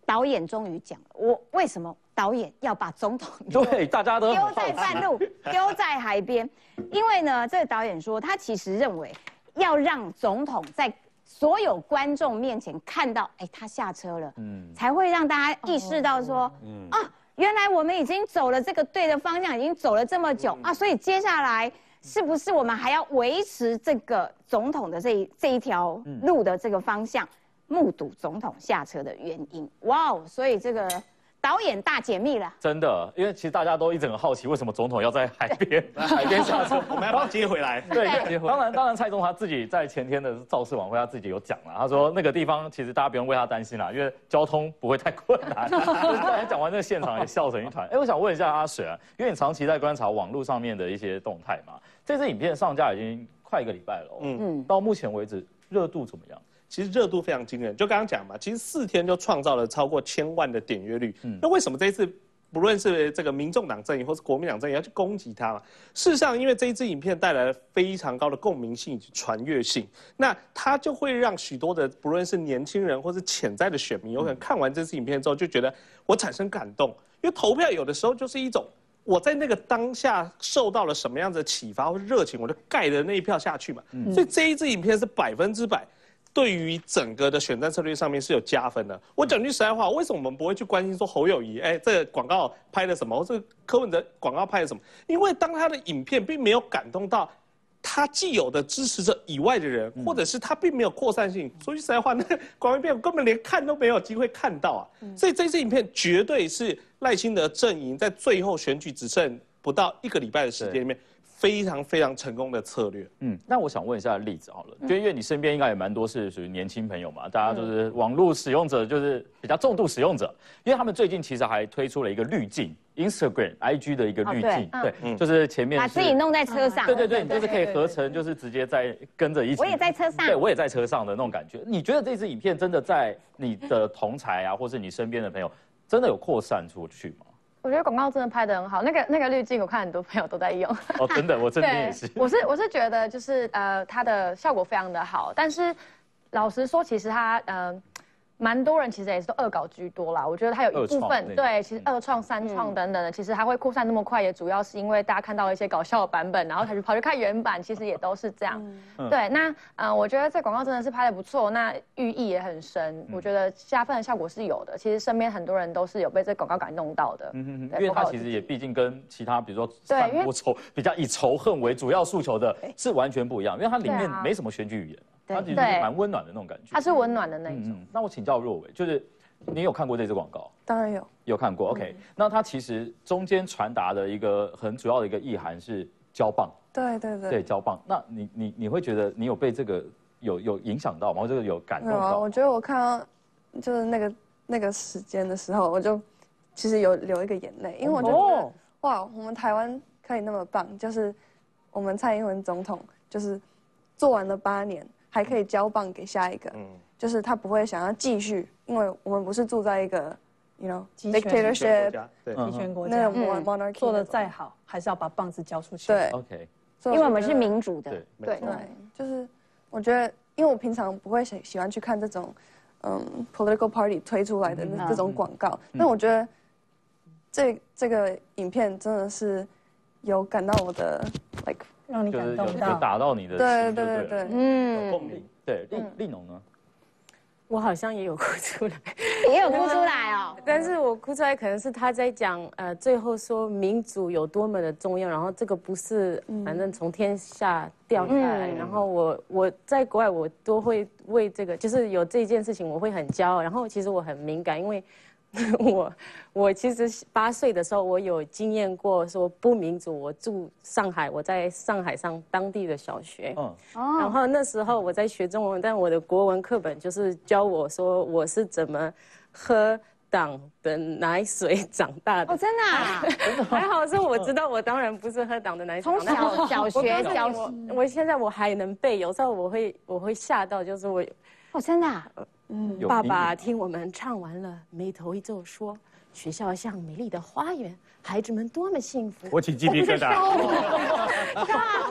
导演终于讲了，我为什么导演要把总统 *laughs* 对大家都丢在半路，*laughs* 丢在海边？因为呢，这个导演说他其实认为要让总统在所有观众面前看到，哎，他下车了，嗯，才会让大家意识到说，嗯啊。原来我们已经走了这个对的方向，已经走了这么久啊，所以接下来是不是我们还要维持这个总统的这一这一条路的这个方向，目睹总统下车的原因？哇哦，所以这个。导演大解密了，真的，因为其实大家都一直很好奇，为什么总统要在海边 *laughs* 海边下车？我们要把他接回来。对，当然，当然，蔡宗他自己在前天的造势晚会，他自己有讲了，他说那个地方其实大家不用为他担心啦，因为交通不会太困难。*laughs* 他讲完那个现场也笑成一团。哎，我想问一下阿水啊，因为你长期在观察网络上面的一些动态嘛，这支影片上架已经快一个礼拜了，嗯嗯，到目前为止热度怎么样？其实热度非常惊人，就刚刚讲嘛，其实四天就创造了超过千万的点阅率。嗯那为什么这一次不论是这个民众党阵营或是国民党阵营要去攻击他嘛？事实上，因为这一支影片带来了非常高的共鸣性以及传阅性，那它就会让许多的不论是年轻人或是潜在的选民，有可能看完这支影片之后就觉得我产生感动。因为投票有的时候就是一种我在那个当下受到了什么样的启发或热情，我就盖的那一票下去嘛。所以这一支影片是百分之百。对于整个的选战策略上面是有加分的。我讲句实在话，为什么我们不会去关心说侯友谊？哎，这广告拍的什么？或者柯文哲广告拍的什么？因为当他的影片并没有感动到他既有的支持者以外的人，或者是他并没有扩散性，说句实在话，那广告片根本连看都没有机会看到啊。所以这支影片绝对是赖清德阵营在最后选举只剩不到一个礼拜的时间里面。非常非常成功的策略。嗯，那我想问一下例子好了，就因为你身边应该也蛮多是属于年轻朋友嘛，大家就是网络使用者，就是比较重度使用者，因为他们最近其实还推出了一个滤镜，Instagram、IG 的一个滤镜，对，就是前面把自己弄在车上，对对对，你就是可以合成，就是直接在跟着一起。我也在车上，对我也在车上的那种感觉。你觉得这支影片真的在你的同才啊，或是你身边的朋友，真的有扩散出去吗？我觉得广告真的拍的很好，那个那个滤镜我看很多朋友都在用。哦，真的，我这边也是。我是我是觉得就是呃，它的效果非常的好，但是老实说，其实它呃。蛮多人其实也是都恶搞居多啦，我觉得它有一部分对，其实二创、三创等等的，其实它会扩散那么快，也主要是因为大家看到一些搞笑的版本，然后才去跑去看原版，*laughs* 其实也都是这样。对，那呃，我觉得这广告真的是拍的不错，那寓意也很深，我觉得加分的效果是有的。其实身边很多人都是有被这广告感动到的，嗯因为它其实也毕竟跟其他比如说散播仇、比较以仇恨为主要诉求的是完全不一样，因为它里面没什么选举语言。它其实蛮温暖的那种感觉，它是温暖的那一种。那我请教若伟，就是你有看过这支广告？当然有，有看过。OK，那它其实中间传达的一个很主要的一个意涵是胶棒。对对对，对交棒。那你你你会觉得你有被这个有有影响到吗？或者有感动到？我觉得我看到就是那个那个时间的时候，我就其实有流一个眼泪，因为我觉得哇，我们台湾可以那么棒，就是我们蔡英文总统就是做完了八年。还可以交棒给下一个，嗯，就是他不会想要继续，因为我们不是住在一个，you know，dictatorship，对，集权国家，那做的再好，还是要把棒子交出去。对，OK，因为我们是民主的，对，对，就是我觉得，因为我平常不会喜喜欢去看这种，嗯，political party 推出来的那这种广告，但我觉得这这个影片真的是有感到我的 like。让你感动到，打到你的对对对对，嗯，共鸣。对，丽丽农呢？我好像也有哭出来，也有哭出来哦。*laughs* 但是我哭出来可能是他在讲，呃，最后说民主有多么的重要，然后这个不是反正从天下掉下来，然后我我在国外我都会为这个，就是有这件事情我会很骄傲，然后其实我很敏感，因为。*laughs* 我我其实八岁的时候，我有经验过说不民主。我住上海，我在上海上当地的小学，嗯，然后那时候我在学中文，但我的国文课本就是教我说我是怎么喝党的奶水 *laughs* 长大的。哦，真的？*laughs* 还好是我知道，我当然不是喝党的奶水。从小小学小我我现在我还能背，有时候我会我会吓到，就是我，哦，真的。嗯，爸爸听我们唱完了，眉头一皱，说：“学校像美丽的花园，孩子们多么幸福。”我起鸡皮疙瘩。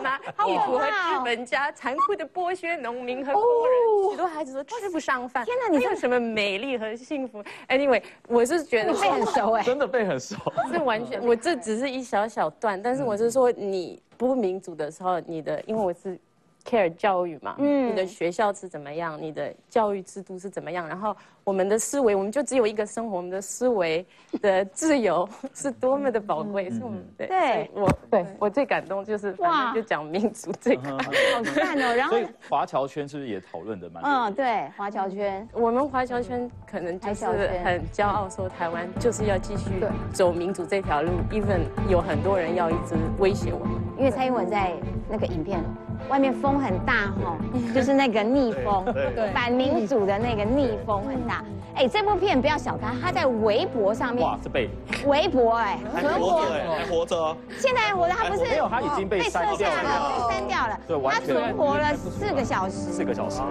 拿地主和资本家残酷的剥削农民和工人，许多孩子都吃不上饭。天哪，你有什么美丽和幸福？Anyway，我是觉得背很熟哎，真的背很熟。*laughs* 是完全，我这只是一小小段，但是我是说，你不民主的时候，你的，因为我是。Care 教育嘛，嗯，你的学校是怎么样？你的教育制度是怎么样？然后我们的思维，我们就只有一个生活，我们的思维的自由是多么的宝贵，是我们对，我对我最感动就是哇，就讲民族这个，好赞哦。然后华侨圈是不是也讨论的蛮？嗯，对，华侨圈，我们华侨圈可能就是很骄傲，说台湾就是要继续走民主这条路，even 有很多人要一直威胁我们，因为蔡英文在那个影片。外面风很大哈，就是那个逆风，反民主的那个逆风很大。哎，这部片不要小看，它在微博上面。哇，是被微博哎，还活还活着。现在还活着，它不是没有，它已经被删掉了，被删掉了。对，它存活了四个小时。四个小时。